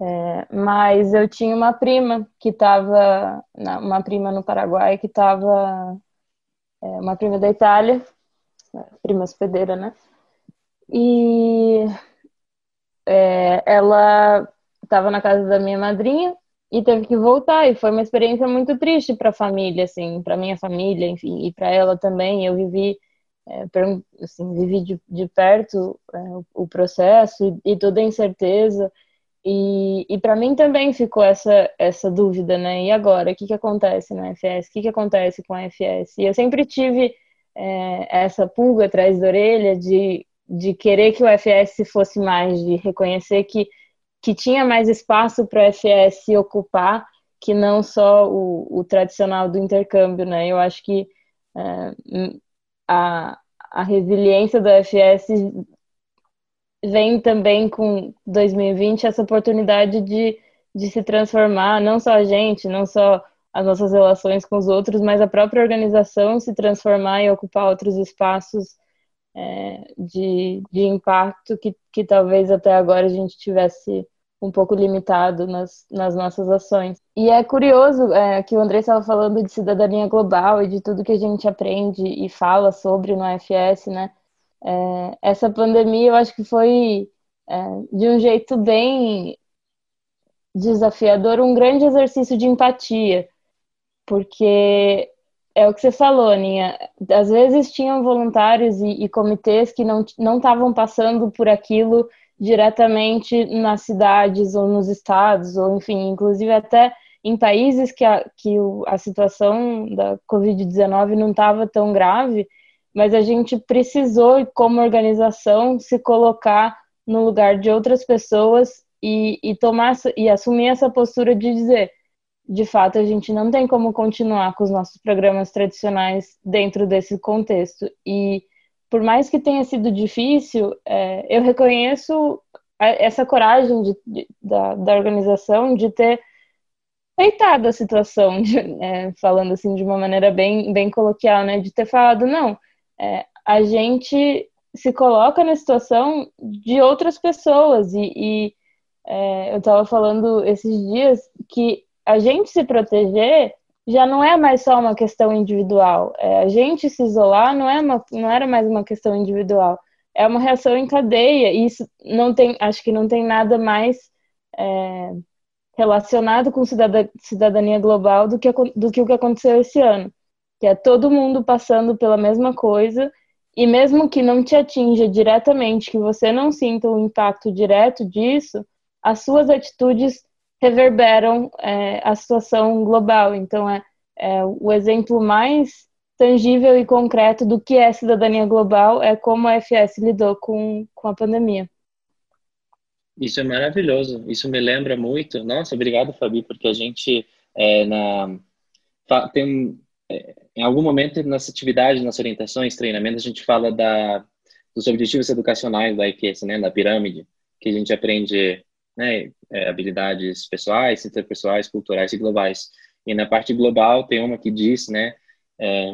C: É, mas eu tinha uma prima que estava, uma prima no Paraguai que estava, é, uma prima da Itália, prima hospedeira, né? E é, ela estava na casa da minha madrinha e teve que voltar e foi uma experiência muito triste para a família, assim, para minha família, enfim, e para ela também. Eu vivi, é, assim, vivi de, de perto é, o, o, processo e, e, toda a incerteza. E, e para mim também ficou essa essa dúvida, né? E agora, o que que acontece na FS? O que que acontece com a FS? E eu sempre tive é, essa pulga atrás da orelha de de querer que o FS fosse mais, de reconhecer que, que tinha mais espaço para o FS ocupar, que não só o, o, tradicional do intercâmbio, né? Eu acho que é, a, a resiliência do FS vem também com 2020 essa oportunidade de, de se transformar, não só a gente, não só as nossas relações com os outros, mas a própria organização se transformar e ocupar outros espaços é, de, de impacto que, que talvez até agora a gente tivesse um pouco limitado nas, nas nossas ações. E é curioso é, que o André estava falando de cidadania global e de tudo que a gente aprende e fala sobre no FS, né? É, essa pandemia eu acho que foi é, de um jeito bem desafiador, um grande exercício de empatia, porque é o que você falou, Aninha. Às vezes tinham voluntários e, e comitês que não estavam passando por aquilo diretamente nas cidades ou nos estados, ou enfim, inclusive até em países que a, que a situação da Covid-19 não estava tão grave, mas a gente precisou, como organização, se colocar no lugar de outras pessoas e, e tomar e assumir essa postura de dizer de fato, a gente não tem como continuar com os nossos programas tradicionais dentro desse contexto. E por mais que tenha sido difícil, é, eu reconheço essa coragem de, de, da, da organização de ter aceitado a situação, [LAUGHS] de, é, falando assim de uma maneira bem, bem coloquial, né? De ter falado, não, é, a gente se coloca na situação de outras pessoas e, e é, eu estava falando esses dias que a gente se proteger já não é mais só uma questão individual. É, a gente se isolar não, é uma, não era mais uma questão individual. É uma reação em cadeia. E isso não tem, acho que não tem nada mais é, relacionado com cidadania global do que, do que o que aconteceu esse ano. Que é todo mundo passando pela mesma coisa e mesmo que não te atinja diretamente, que você não sinta o impacto direto disso, as suas atitudes reverberam é, a situação global. Então, é, é, o exemplo mais tangível e concreto do que é cidadania global é como a FS lidou com, com a pandemia.
B: Isso é maravilhoso. Isso me lembra muito. Nossa, obrigado, Fabi, porque a gente é, na tem em algum momento nessa atividade, nas orientações, treinamentos, a gente fala da dos objetivos educacionais da IFS, né, da pirâmide, que a gente aprende né, é, habilidades pessoais, interpessoais, culturais e globais. E na parte global tem uma que diz, né, é,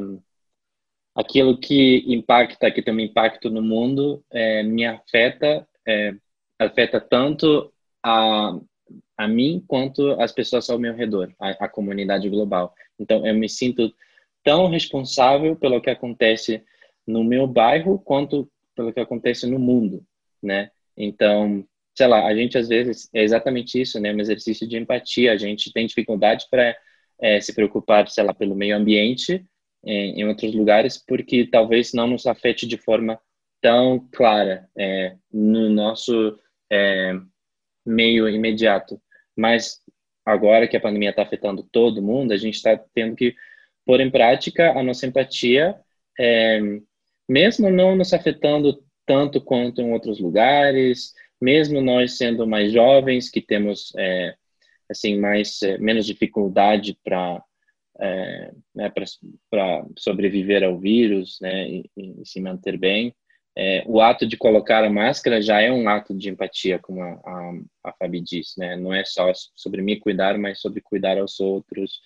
B: aquilo que impacta, que tem um impacto no mundo, é, me afeta, é, afeta tanto a, a mim quanto as pessoas ao meu redor, a, a comunidade global. Então, eu me sinto tão responsável pelo que acontece no meu bairro quanto pelo que acontece no mundo, né? Então, sei lá, a gente às vezes é exatamente isso, né? Um exercício de empatia. A gente tem dificuldade para é, se preocupar, sei lá, pelo meio ambiente em, em, outros lugares, porque talvez não nos afete de forma tão clara é, no nosso é, meio imediato. Mas agora que a pandemia está afetando todo mundo, a gente está tendo que pôr em prática a nossa empatia, é, mesmo não nos afetando tanto quanto em outros lugares, mesmo nós sendo mais jovens, que temos é, assim mais é, menos dificuldade para é, né, para sobreviver ao vírus, né, e, e se manter bem, é, o ato de colocar a máscara já é um ato de empatia, como a, a, a Fabi disse, né? Não é só sobre me cuidar, mas sobre cuidar aos outros,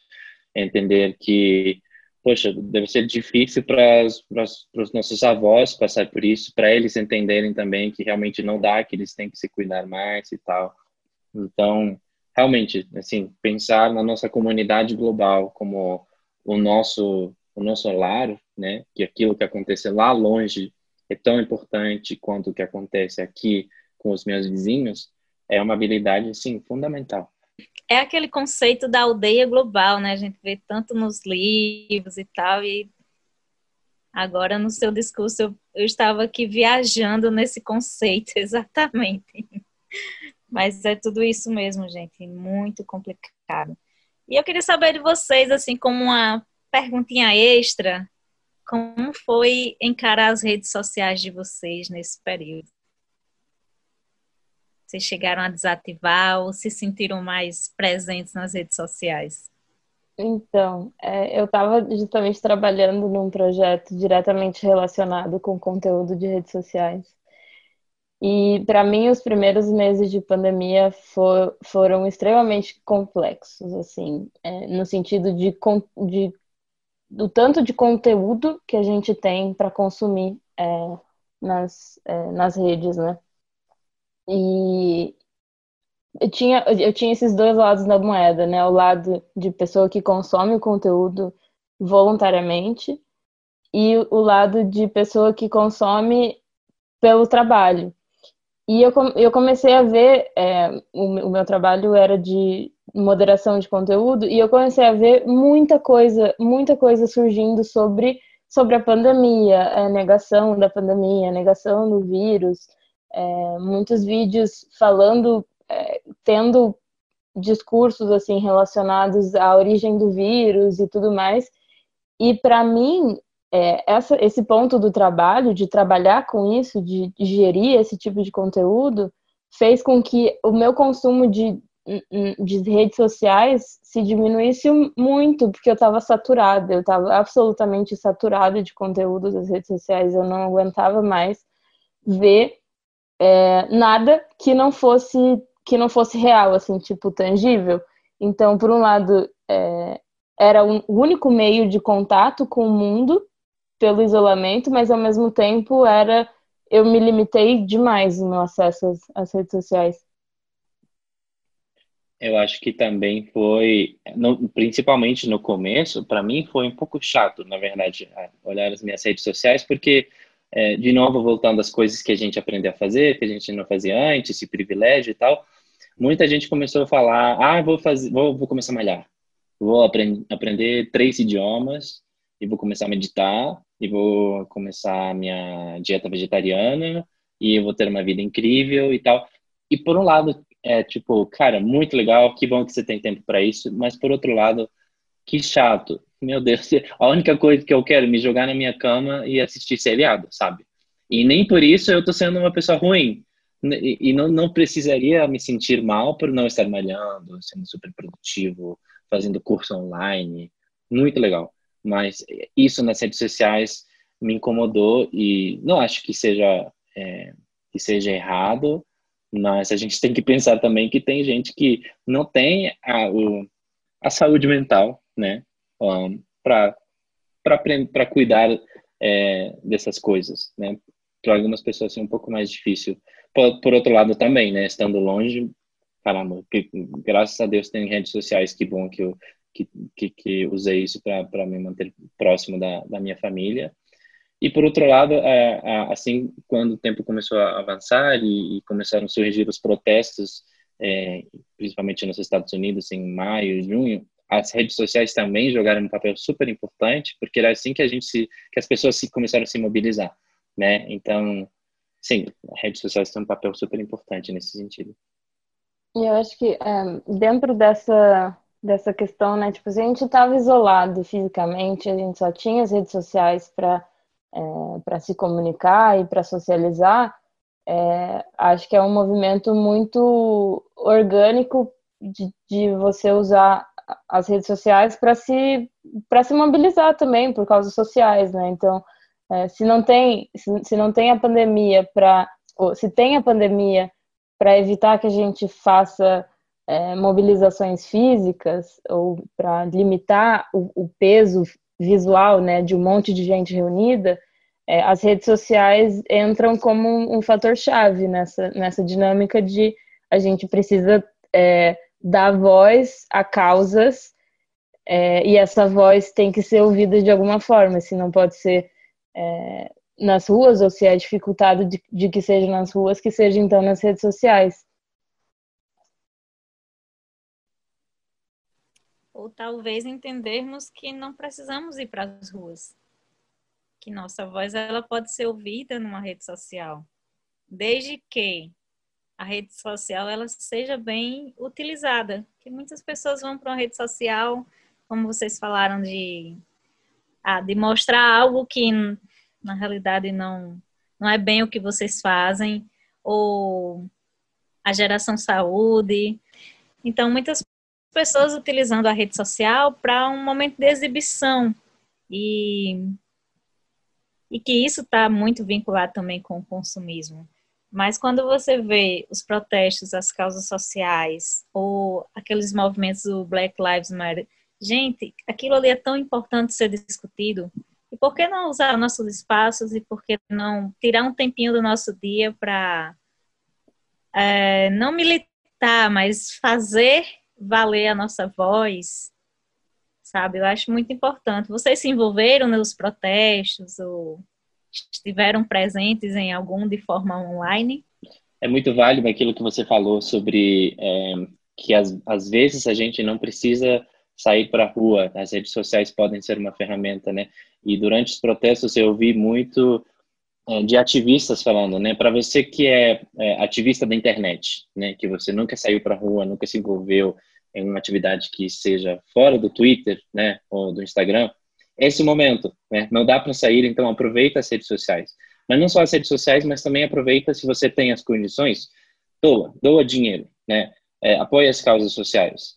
B: entender que, poxa, deve ser difícil para os nossos avós passar por isso, para eles entenderem também que realmente não dá, que eles têm que se cuidar mais e tal. Então, realmente, assim, pensar na nossa comunidade global como o nosso o nosso lar, né? Que aquilo que acontece lá longe é tão importante quanto o que acontece aqui com os meus vizinhos, é uma habilidade, sim, fundamental.
A: É aquele conceito da aldeia global, né? A gente vê tanto nos livros e tal, e agora no seu discurso eu, eu estava aqui viajando nesse conceito, [LAUGHS] exatamente. Mas é tudo isso mesmo, gente, muito complicado. E eu queria saber de vocês, assim, como uma perguntinha extra, como foi encarar as redes sociais de vocês nesse período? Vocês chegaram a desativar ou se sentiram mais presentes nas redes sociais?
C: Então, é, eu estava justamente trabalhando num projeto diretamente relacionado com conteúdo de redes sociais. E para mim, os primeiros meses de pandemia for, foram extremamente complexos, assim, é, no sentido de, de do tanto de conteúdo que a gente tem para consumir é, nas, é, nas redes, né? E eu tinha, eu tinha esses dois lados da moeda, né? O lado de pessoa que consome o conteúdo voluntariamente e o lado de pessoa que consome pelo trabalho. E eu, eu comecei a ver, é, o, o meu trabalho era de moderação de conteúdo e eu comecei a ver muita coisa, muita coisa surgindo sobre sobre a pandemia, a negação da pandemia, a negação do vírus, é, muitos vídeos falando, é, tendo discursos assim relacionados à origem do vírus e tudo mais. E para mim, é, essa, esse ponto do trabalho, de trabalhar com isso, de, gerir esse tipo de conteúdo, fez com que o meu consumo de de redes sociais se diminuísse muito, porque eu estava saturada, eu estava absolutamente saturada de conteúdo das redes sociais, eu não aguentava mais ver é, nada que não fosse que não fosse real, assim, tipo tangível. Então, por um lado, é, era o único meio de contato com o mundo pelo isolamento, mas ao mesmo tempo era eu me limitei demais no acesso às, às redes sociais.
B: Eu acho que também foi, no, principalmente no começo, para mim foi um pouco chato, na verdade, olhar as minhas redes sociais, porque, é, de novo, voltando às coisas que a gente aprendeu a fazer, que a gente não fazia antes, esse privilégio e tal, muita gente começou a falar: ah, vou, fazer, vou, vou começar a malhar, vou aprend, aprender três idiomas, e vou começar a meditar, e vou começar a minha dieta vegetariana, e vou ter uma vida incrível e tal. E por um lado, é tipo, cara, muito legal, que bom que você tem tempo para isso, mas por outro lado, que chato. Meu Deus, [LAUGHS] a única coisa que eu quero é me jogar na minha cama e assistir seriado, sabe? E nem por isso eu tô sendo uma pessoa ruim. E não, não precisaria me sentir mal por não estar malhando, sendo super produtivo, fazendo curso online. Muito legal. Mas isso nas redes sociais me incomodou e não acho que seja, é, que seja errado, Mas a gente tem que pensar também que tem gente que não tem a, o, a saúde mental, né, um, para cuidar é, dessas coisas, né? Para algumas pessoas assim, é um pouco mais difícil. Por, por outro lado também, né, estando longe, caramba, graças a Deus tem redes sociais, que bom que eu que, que, que usei isso para me manter próximo da, da minha família. E por outro lado, é, é, assim, quando o tempo começou a avançar e, começaram a surgir os protestos, é, principalmente nos Estados Unidos, em maio, junho, as redes sociais também jogaram um papel super importante, porque era assim que a gente se, que as pessoas se, começaram a se mobilizar, né? Então, sim, as redes sociais têm um papel super importante nesse sentido.
C: E eu acho que dentro dessa dessa questão, né, tipo, a gente estava isolado fisicamente, a gente só tinha as redes sociais para é, para se comunicar e para socializar, é, acho que é um movimento muito orgânico de, de você usar as redes sociais para se para se mobilizar também por causas sociais, né? Então, é, se não tem se, se não tem a pandemia para se tem a pandemia para evitar que a gente faça é, mobilizações físicas ou para limitar o, o, peso visual, né, de um monte de gente reunida, é, as redes sociais entram como um, um fator chave nessa nessa dinâmica de a gente precisa é, dar voz a causas é, e essa voz tem que ser ouvida de alguma forma, se não pode ser é, nas ruas ou se é dificultado de, de, que seja nas ruas, que seja então nas redes sociais.
A: Ou talvez entendermos que não precisamos ir para as ruas, que nossa voz ela pode ser ouvida numa rede social, desde que a rede social ela seja bem utilizada. Que muitas pessoas vão para uma rede social, como vocês falaram de ah, de mostrar algo que na realidade não não é bem o que vocês fazem ou a geração saúde. Então muitas pessoas utilizando a rede social para um momento de exibição e e que isso está muito vinculado também com o consumismo. Mas quando você vê os protestos, as causas sociais, ou aqueles movimentos do Black Lives Matter, gente, aquilo ali é tão importante ser discutido. E por que não usar nossos espaços e por que não tirar um tempinho do nosso dia para é, não militar, mas fazer valer a nossa voz, sabe? Eu acho muito importante. Vocês se envolveram nos protestos ou estiveram presentes em algum de forma online?
B: É muito válido aquilo que você falou sobre é, que às, às vezes a gente não precisa sair para a rua, as redes sociais podem ser uma ferramenta, né? E durante os protestos eu ouvi muito de ativistas falando, né? Para você que é, é, ativista da internet, né? Que você nunca saiu para rua, nunca se envolveu em uma atividade que seja fora do Twitter, né? Ou do Instagram, esse momento, né? Não dá para sair, então aproveita as redes sociais. Mas não só as redes sociais, mas também aproveita se você tem as condições, doa, doa dinheiro, né? É, apoia as causas sociais.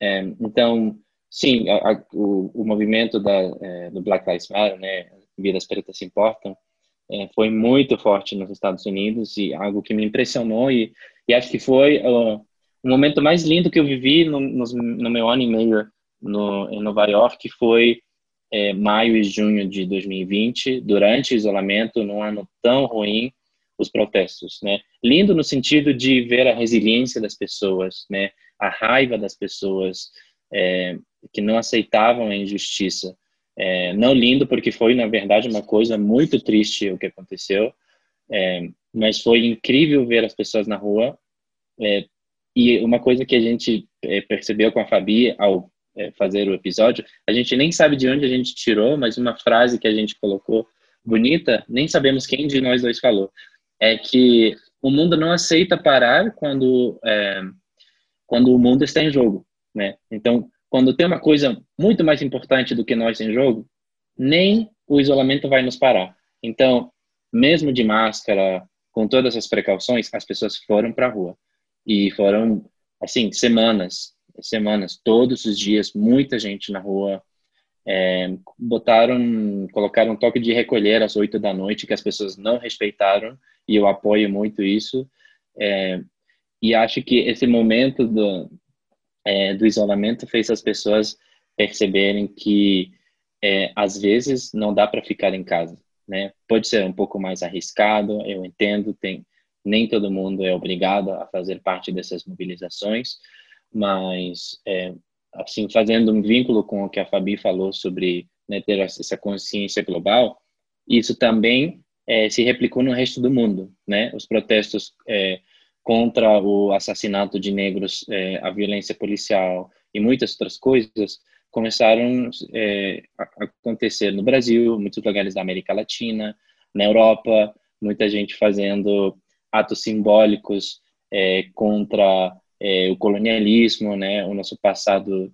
B: É, então, sim, a, a, o, o, movimento da, é, do Black Lives Matter, né? Vidas pretas se importam, é, foi muito forte nos Estados Unidos e algo que me impressionou e, e acho que foi uh, o momento mais lindo que eu vivi no, no, no meu ano e meio no, em Nova York foi é, maio e junho de 2020, durante o isolamento, num ano tão ruim, os protestos, né? Lindo no sentido de ver a resiliência das pessoas, né? A raiva das pessoas é, que não aceitavam a injustiça. É, não lindo porque foi na verdade uma coisa muito triste o que aconteceu, é, mas foi incrível ver as pessoas na rua. É, e uma coisa que a gente é, percebeu com a Fabi ao é, fazer o episódio, a gente nem sabe de onde a gente tirou, mas uma frase que a gente colocou bonita, nem sabemos quem de nós dois falou, é que o mundo não aceita parar quando é, quando o mundo está em jogo, né? Então, quando tem uma coisa muito mais importante do que nós em jogo, nem o isolamento vai nos parar. Então, mesmo de máscara, com todas as precauções, as pessoas foram para a rua e foram assim semanas semanas, todos os dias, muita gente na rua. É, botaram, colocaram um toque de recolher às oito da noite, que as pessoas não respeitaram, e eu apoio muito isso. É, e acho que esse momento do, é, do isolamento fez as pessoas perceberem que é, às vezes não dá para ficar em casa, né? Pode ser um pouco mais arriscado, eu entendo, tem nem todo mundo é obrigado a fazer parte dessas mobilizações, mas é, assim fazendo um vínculo com o que a Fabi falou sobre né, ter essa consciência global, isso também é, se replicou no resto do mundo, né? Os protestos é, contra o assassinato de negros, é, a violência policial e muitas outras coisas começaram é, a acontecer no Brasil, muitos lugares da América Latina, na Europa, muita gente fazendo atos simbólicos é, contra o colonialismo, né, o nosso passado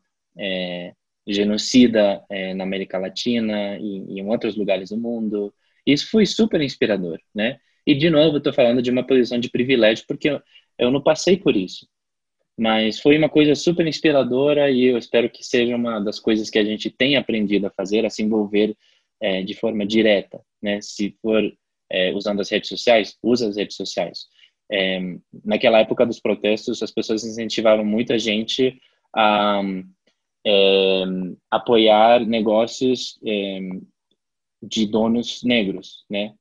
B: genocida na América Latina e, em outros lugares do mundo. Isso foi super inspirador, né? E de novo, estou falando de uma posição de privilégio porque eu, eu não passei por isso. Mas foi uma coisa super inspiradora e eu espero que seja uma das coisas que a gente tem aprendido a fazer, a se envolver é, de forma direta, né? Se for é, usando as redes sociais, usa as redes sociais. É, naquela época dos protestos, as pessoas incentivaram muita gente a é, apoiar negócios é, de donos negros, né?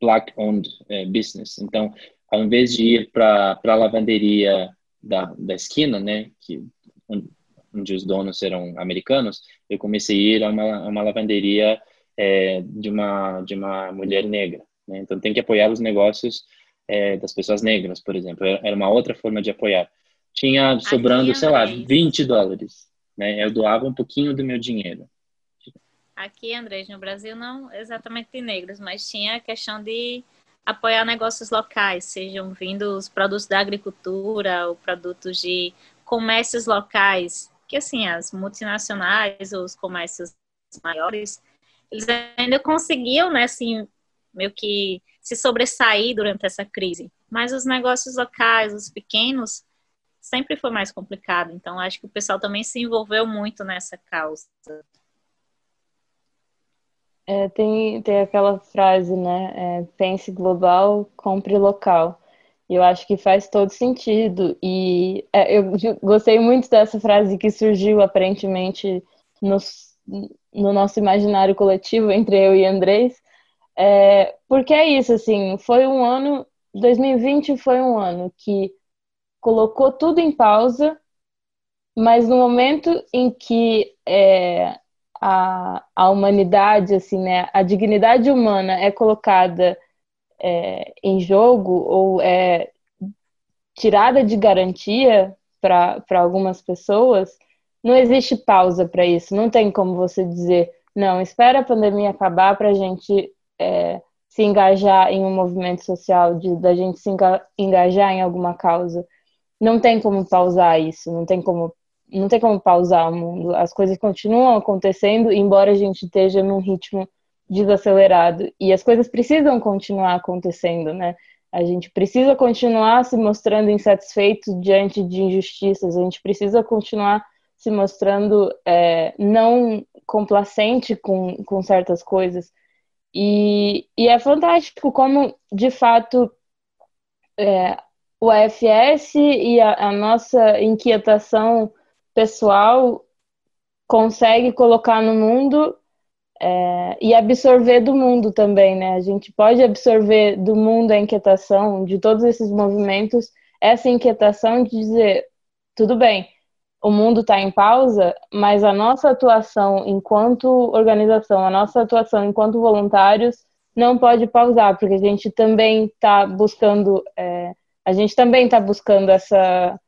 B: Black-owned é, business. Então, ao invés de ir para a lavanderia da, da esquina, né, que onde os donos eram americanos, eu comecei a ir a uma, a uma lavanderia é, de uma de uma mulher negra. Né? Então tem que apoiar os negócios é, das pessoas negras, por exemplo. Era uma outra forma de apoiar. Tinha sobrando, Aqui, sei lá, 20 dólares. Né? Eu doava um pouquinho do meu dinheiro.
A: Aqui, Andrés, no Brasil não exatamente de negros, mas tinha a questão de apoiar negócios locais, sejam vindos produtos da agricultura ou produtos de comércios locais, que assim, as multinacionais ou os comércios maiores, eles ainda conseguiam, né, assim, meio que se sobressair durante essa crise. Mas os negócios locais, os pequenos, sempre foi mais complicado. Então, acho que o pessoal também se envolveu muito nessa causa.
C: É, tem, tem aquela frase, né? É, pense global, compre local. Eu acho que faz todo sentido. E é, eu gostei muito dessa frase que surgiu aparentemente no, no nosso imaginário coletivo entre eu e Andrés. É, porque é isso, assim, foi um ano, 2020 foi um ano que colocou tudo em pausa, mas no momento em que é, a, a humanidade, assim, né, a dignidade humana é colocada é, em jogo ou é tirada de garantia para algumas pessoas, não existe pausa para isso. Não tem como você dizer, não, espera a pandemia acabar para a gente é, se engajar em um movimento social, de, da gente se engajar em alguma causa. Não tem como pausar isso, não tem como não tem como pausar o mundo. As coisas continuam acontecendo, embora a gente esteja num ritmo desacelerado. E as coisas precisam continuar acontecendo, né? A gente precisa continuar se mostrando insatisfeito diante de injustiças, a gente precisa continuar se mostrando é, não complacente com, com certas coisas. E, e é fantástico como, de fato, é, o AFS e a, a nossa inquietação pessoal consegue colocar no mundo é, e absorver do mundo também, né? A gente pode absorver do mundo a inquietação de todos esses movimentos, essa inquietação de dizer, tudo bem, o mundo está em pausa, mas a nossa atuação enquanto organização, a nossa atuação enquanto voluntários não pode pausar, porque a gente também está buscando, é, a gente também está buscando essa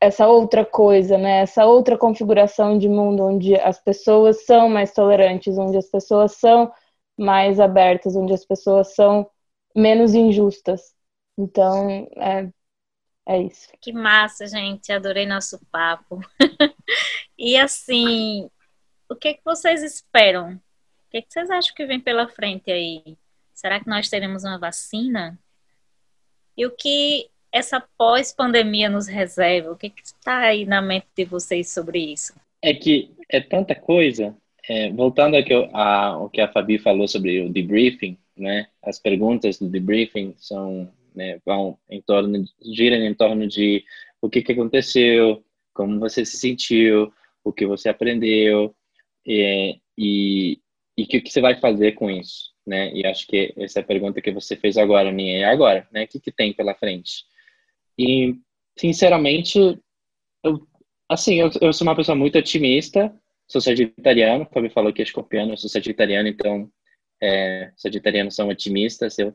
C: essa outra coisa, né? Essa outra configuração de mundo onde as pessoas são mais tolerantes, onde as pessoas são mais abertas, onde as pessoas são menos injustas. Então, é, é isso.
A: Que massa, gente. Adorei nosso papo. [LAUGHS] e assim, o que, é que vocês esperam? O que, é que vocês acham que vem pela frente aí? Será que nós teremos uma vacina? E o que essa pós-pandemia nos reserva? O que está aí na mente de vocês sobre isso?
B: É que é tanta coisa. É, voltando ao que, a, ao que a Fabi falou sobre o debriefing, né? As perguntas do debriefing são né? Vão em torno, giram em torno de o que, que aconteceu, como você se sentiu, o que você aprendeu e, e, e o que, que você vai fazer com isso, né? E acho que essa é a pergunta que você fez agora, minha, é agora, né? O que, que tem pela frente? E, sinceramente, eu, assim, eu, eu sou uma pessoa muito otimista, sou sagitariano, como Fabi falou que é escorpiano, eu sou sagitariano, então é, sagitarianos são otimistas, eu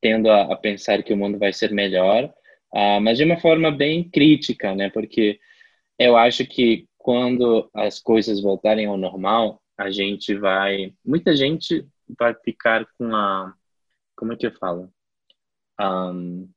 B: tendo a, a, pensar que o mundo vai ser melhor, uh, mas de uma forma bem crítica, né? Porque eu acho que quando as coisas voltarem ao normal, a gente vai, muita gente vai ficar com a, como é que eu falo, um,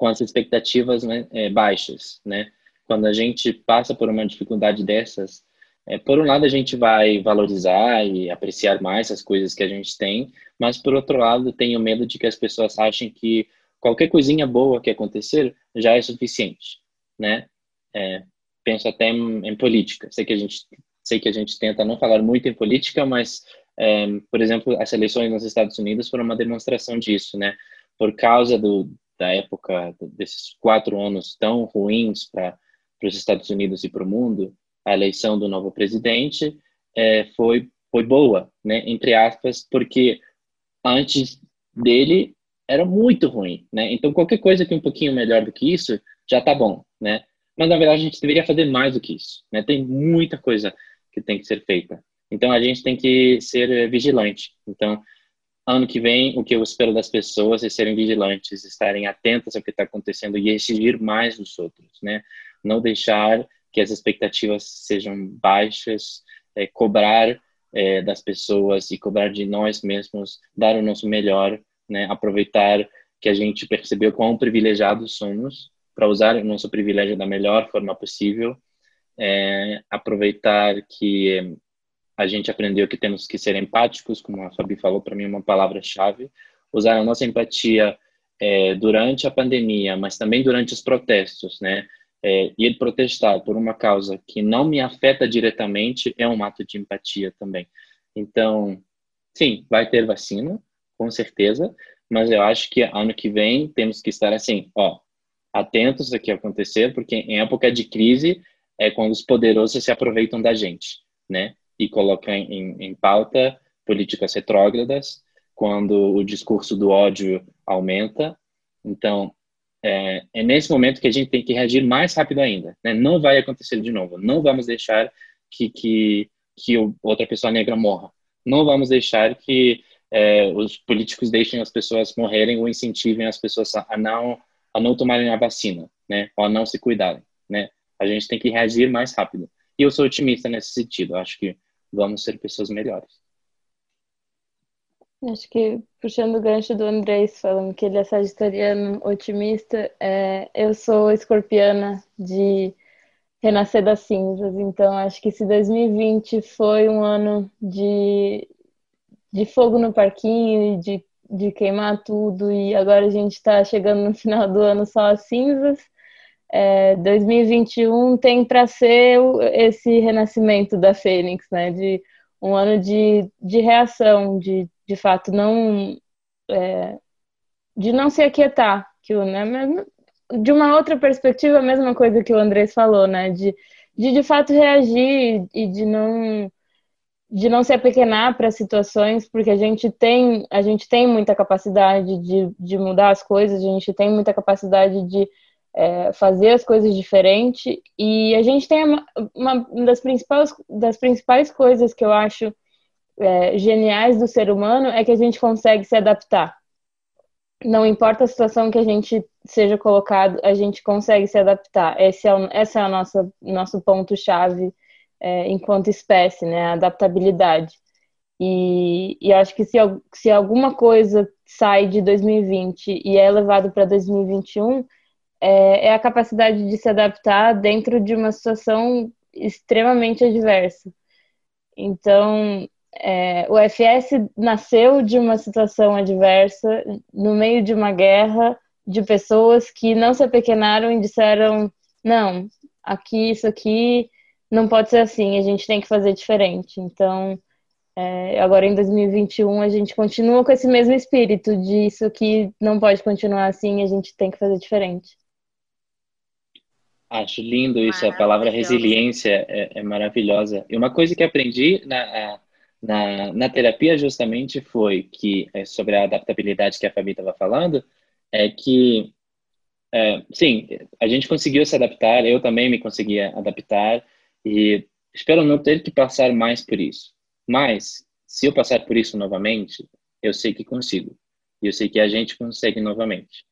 B: com as expectativas né, é, baixas, né? Quando a gente passa por uma dificuldade dessas, é, por um lado a gente vai valorizar e apreciar mais as coisas que a gente tem, mas por outro lado tenho medo de que as pessoas achem que qualquer coisinha boa que acontecer já é suficiente, né? É, penso até em, em, política. Sei que a gente sei que a gente tenta não falar muito em política, mas é, por exemplo as eleições nos Estados Unidos foram uma demonstração disso, né? Por causa do, da época desses quatro anos tão ruins para os Estados Unidos e para o mundo, a eleição do novo presidente é, foi foi boa, né? Entre aspas, porque antes dele era muito ruim, né? Então qualquer coisa que um pouquinho melhor do que isso já tá bom, né? Mas na verdade a gente deveria fazer mais do que isso, né? Tem muita coisa que tem que ser feita. Então a gente tem que ser vigilante. Então ano que vem o que eu espero das pessoas é serem vigilantes, estarem atentas ao que está acontecendo e exigir mais dos outros, né? Não deixar que as expectativas sejam baixas, é, cobrar é, das pessoas e cobrar de nós mesmos, dar o nosso melhor, né? Aproveitar que a gente percebeu quão privilegiados somos para usar o nosso privilégio da melhor forma possível, é, aproveitar que a gente aprendeu que temos que ser empáticos, como a Fabi falou para mim uma palavra-chave, usar a nossa empatia é, durante a pandemia, mas também durante os protestos, né? é, ir protestar por uma causa que não me afeta diretamente é um ato de empatia também. Então, sim, vai ter vacina, com certeza, mas eu acho que ano que vem temos que estar assim, ó, atentos a que acontecer, porque em época de crise é quando os poderosos se aproveitam da gente, né? E colocam em, em pauta políticas retrógradas, quando o discurso do ódio aumenta. Então, é, é, nesse momento que a gente tem que reagir mais rápido ainda. Né? Não vai acontecer de novo. Não vamos deixar que, que, que outra pessoa negra morra. Não vamos deixar que é, os políticos deixem as pessoas morrerem ou incentivem as pessoas a não, a não tomarem a vacina, né? ou a não se cuidarem. Né? A gente tem que reagir mais rápido. E eu sou otimista nesse sentido. Acho que vamos ser pessoas melhores.
C: Acho que puxando o gancho do Andrés falando que ele é sagitariano otimista, é, eu sou escorpiana de renascer das cinzas, então acho que se 2020 foi um ano de, de fogo no parquinho, de, de queimar tudo, e agora a gente está chegando no final do ano só as cinzas, é, 2021 tem para ser esse renascimento da Fênix, né? De um ano de, de reação, de de fato não é, de não se aquietar, que o, né, de uma outra perspectiva, a mesma coisa que o Andrés falou, né, de, de de fato reagir e de não de não se apequenar para situações, porque a gente tem a gente tem muita capacidade de, de mudar as coisas, a gente tem muita capacidade de é, fazer as coisas diferente e a gente tem uma, uma das principais das principais coisas que eu acho é, geniais do ser humano é que a gente consegue se adaptar. Não importa a situação que a gente seja colocado, a gente consegue se adaptar. Esse é o, essa é nossa nosso ponto chave é, enquanto espécie, né? A adaptabilidade. E, e acho que se, se alguma coisa sai de 2020 e é levado para 2021, é, é a capacidade de se adaptar dentro de uma situação extremamente adversa. Então, é, o FS nasceu de uma situação adversa, no meio de uma guerra, de pessoas que não se apequenaram e disseram: não, aqui, isso aqui não pode ser assim, a gente tem que fazer diferente. Então, É, agora em 2021 a gente continua com esse mesmo espírito de isso que não pode continuar assim, a gente tem que fazer diferente.
B: Acho lindo isso, a palavra resiliência é, é, maravilhosa. E uma coisa que aprendi na, na, na terapia justamente foi que, é, sobre a adaptabilidade que a Fabi estava falando, é que, é, sim, a gente conseguiu se adaptar, eu também me conseguia adaptar, e espero não ter que passar mais por isso. Mas, se eu passar por isso novamente, eu sei que consigo. E eu sei que a gente consegue novamente.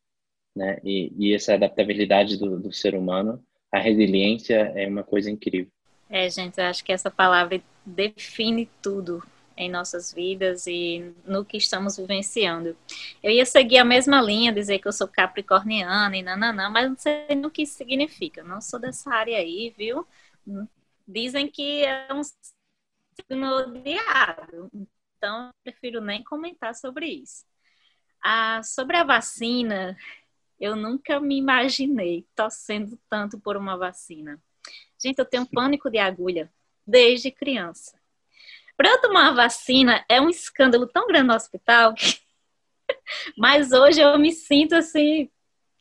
B: Né? E, e essa adaptabilidade do, do ser humano, a resiliência é uma coisa incrível.
A: É, gente, eu acho que essa palavra define tudo em nossas vidas e no que estamos vivenciando. Eu ia seguir a mesma linha, dizer que eu sou capricorniana e nananã, mas não sei o que significa. Não sou dessa área aí, viu? Dizem que é um signo odiado, então prefiro nem comentar sobre isso. Ah, sobre a vacina, eu nunca me imaginei torcendo tanto por uma vacina. Gente, eu tenho pânico de agulha desde criança. Para eu tomar uma vacina é um escândalo tão grande no hospital que... [LAUGHS] mas hoje eu me sinto assim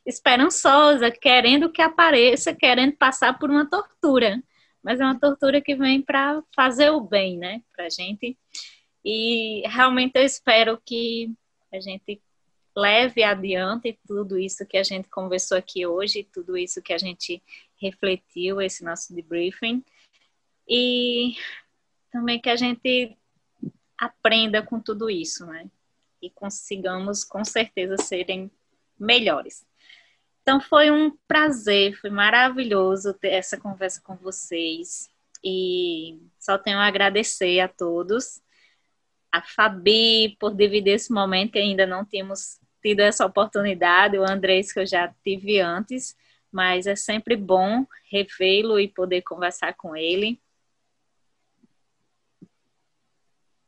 A: esperançosa, querendo que apareça, querendo passar por uma tortura. Mas é uma tortura que vem para fazer o bem, né, para gente. E realmente eu espero que a gente leve adiante tudo isso que a gente conversou aqui hoje, tudo isso que a gente refletiu, esse nosso debriefing. E também que a gente aprenda com tudo isso, né? E consigamos com certeza serem melhores. Então foi um prazer, foi maravilhoso ter essa conversa com vocês. E só tenho a agradecer a todos. A Fabi por dividir esse momento que ainda não tínhamos tido essa oportunidade, o Andrés que eu já tive antes, mas é sempre bom revê-lo e poder conversar com ele.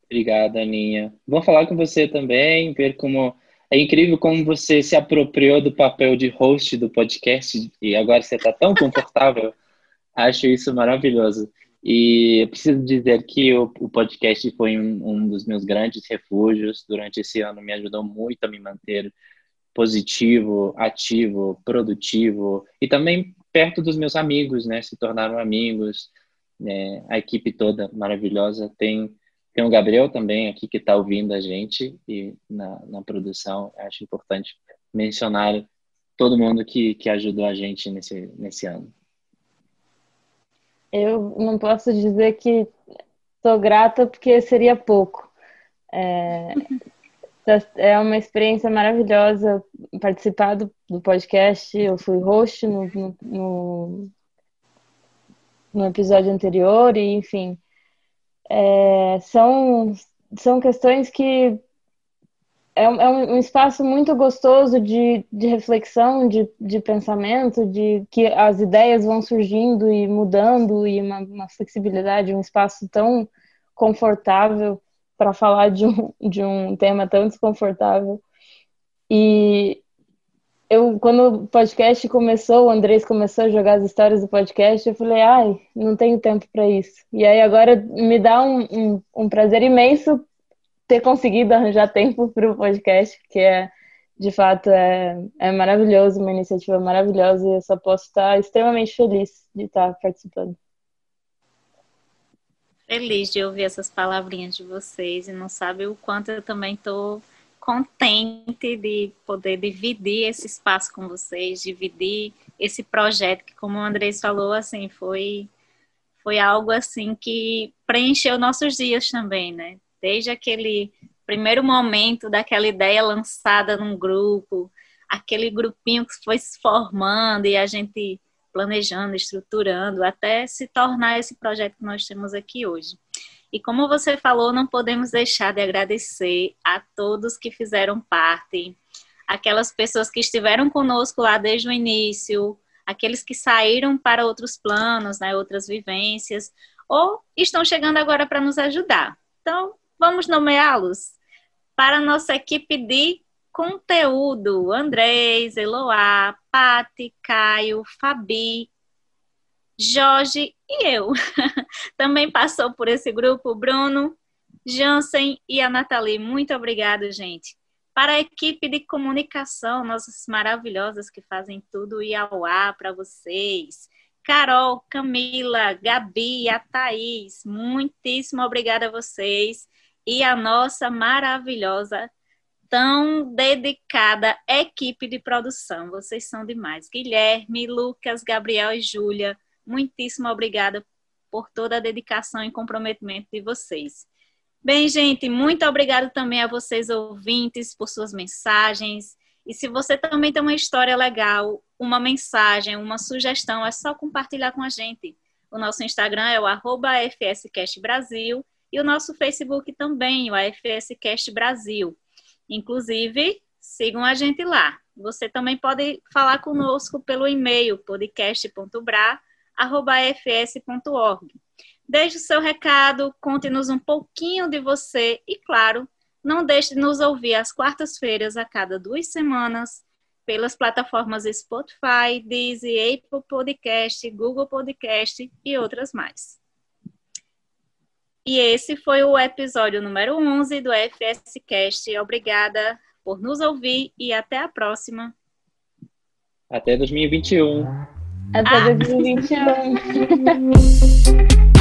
B: Obrigada, Aninha. Vou falar com você também, ver como é incrível como você se apropriou do papel de host do podcast e agora você está tão [LAUGHS] confortável. Acho isso maravilhoso. E eu preciso dizer que o, o podcast foi um, um, dos meus grandes refúgios durante esse ano, me ajudou muito a me manter positivo, ativo, produtivo e também perto dos meus amigos, né? Se tornaram amigos, né? a equipe toda maravilhosa. Tem tem o Gabriel também aqui que está ouvindo a gente e na, na produção. Acho importante mencionar todo mundo que, que ajudou a gente nesse, nesse ano.
C: Eu não posso dizer que estou grata porque seria pouco. É, é uma experiência maravilhosa participar do, do podcast. Eu fui host no, no, no episódio anterior e, enfim, é, são, são questões que é, é um, espaço muito gostoso de, de reflexão, de, de pensamento, de que as ideias vão surgindo e mudando, e uma, uma flexibilidade, um espaço tão confortável para falar de um, de um tema tão desconfortável. E eu, quando o podcast começou, o Andrés começou a jogar as histórias do podcast, eu falei, ai, não tenho tempo para isso. E aí agora me dá um, um, um prazer imenso ter conseguido arranjar tempo para o podcast, que é, de fato, é, é maravilhoso, uma iniciativa maravilhosa e eu só posso estar extremamente feliz de estar participando.
A: Feliz de ouvir essas palavrinhas de vocês e não sabe o quanto eu também estou contente de poder dividir esse espaço com vocês, dividir esse projeto que, como o Andrés falou, assim, foi foi algo assim que preencheu nossos dias também, né? Desde aquele primeiro momento daquela ideia lançada num grupo, aquele grupinho que foi se formando e a gente planejando, estruturando, até se tornar esse projeto que nós temos aqui hoje. E como você falou, não podemos deixar de agradecer a todos que fizeram parte, aquelas pessoas que estiveram conosco lá desde o início, aqueles que saíram para outros planos, né, outras vivências, ou estão chegando agora para nos ajudar. Então, vamos nomeá-los para a nossa equipe de conteúdo: Andrés, Eloá, Pati, Caio, Fabi, Jorge e eu. [LAUGHS] Também passou por esse grupo Bruno, Jansen e a Nathalie, muito obrigado, gente. Para a equipe de comunicação, nossas maravilhosas que fazem tudo ir ao ar para vocês. Carol, Camila, Gabi, a Thaís, muitíssimo obrigada a vocês. E a nossa maravilhosa, tão dedicada equipe de produção. Vocês são demais. Guilherme, Lucas, Gabriel e Júlia, muitíssimo obrigada por toda a dedicação e comprometimento de vocês. Bem, gente, muito obrigada também a vocês ouvintes por suas mensagens. E se você também tem uma história legal, uma mensagem, uma sugestão, é só compartilhar com a gente. O nosso Instagram é o FSCastBrasil e o nosso Facebook também, o AFSCast Brasil. Inclusive, sigam a gente lá. Você também pode falar conosco pelo e-mail podcast.bra.fs.org. Deixe o seu recado, conte-nos um pouquinho de você e, claro, não deixe de nos ouvir às quartas-feiras a cada duas semanas pelas plataformas Spotify, Deezer, Apple Podcast, Google Podcast e outras mais. E esse foi o episódio número 11 do FS Cast. Obrigada por nos ouvir e até a próxima.
B: Até 2021.
C: Até ah. [LAUGHS] 2021.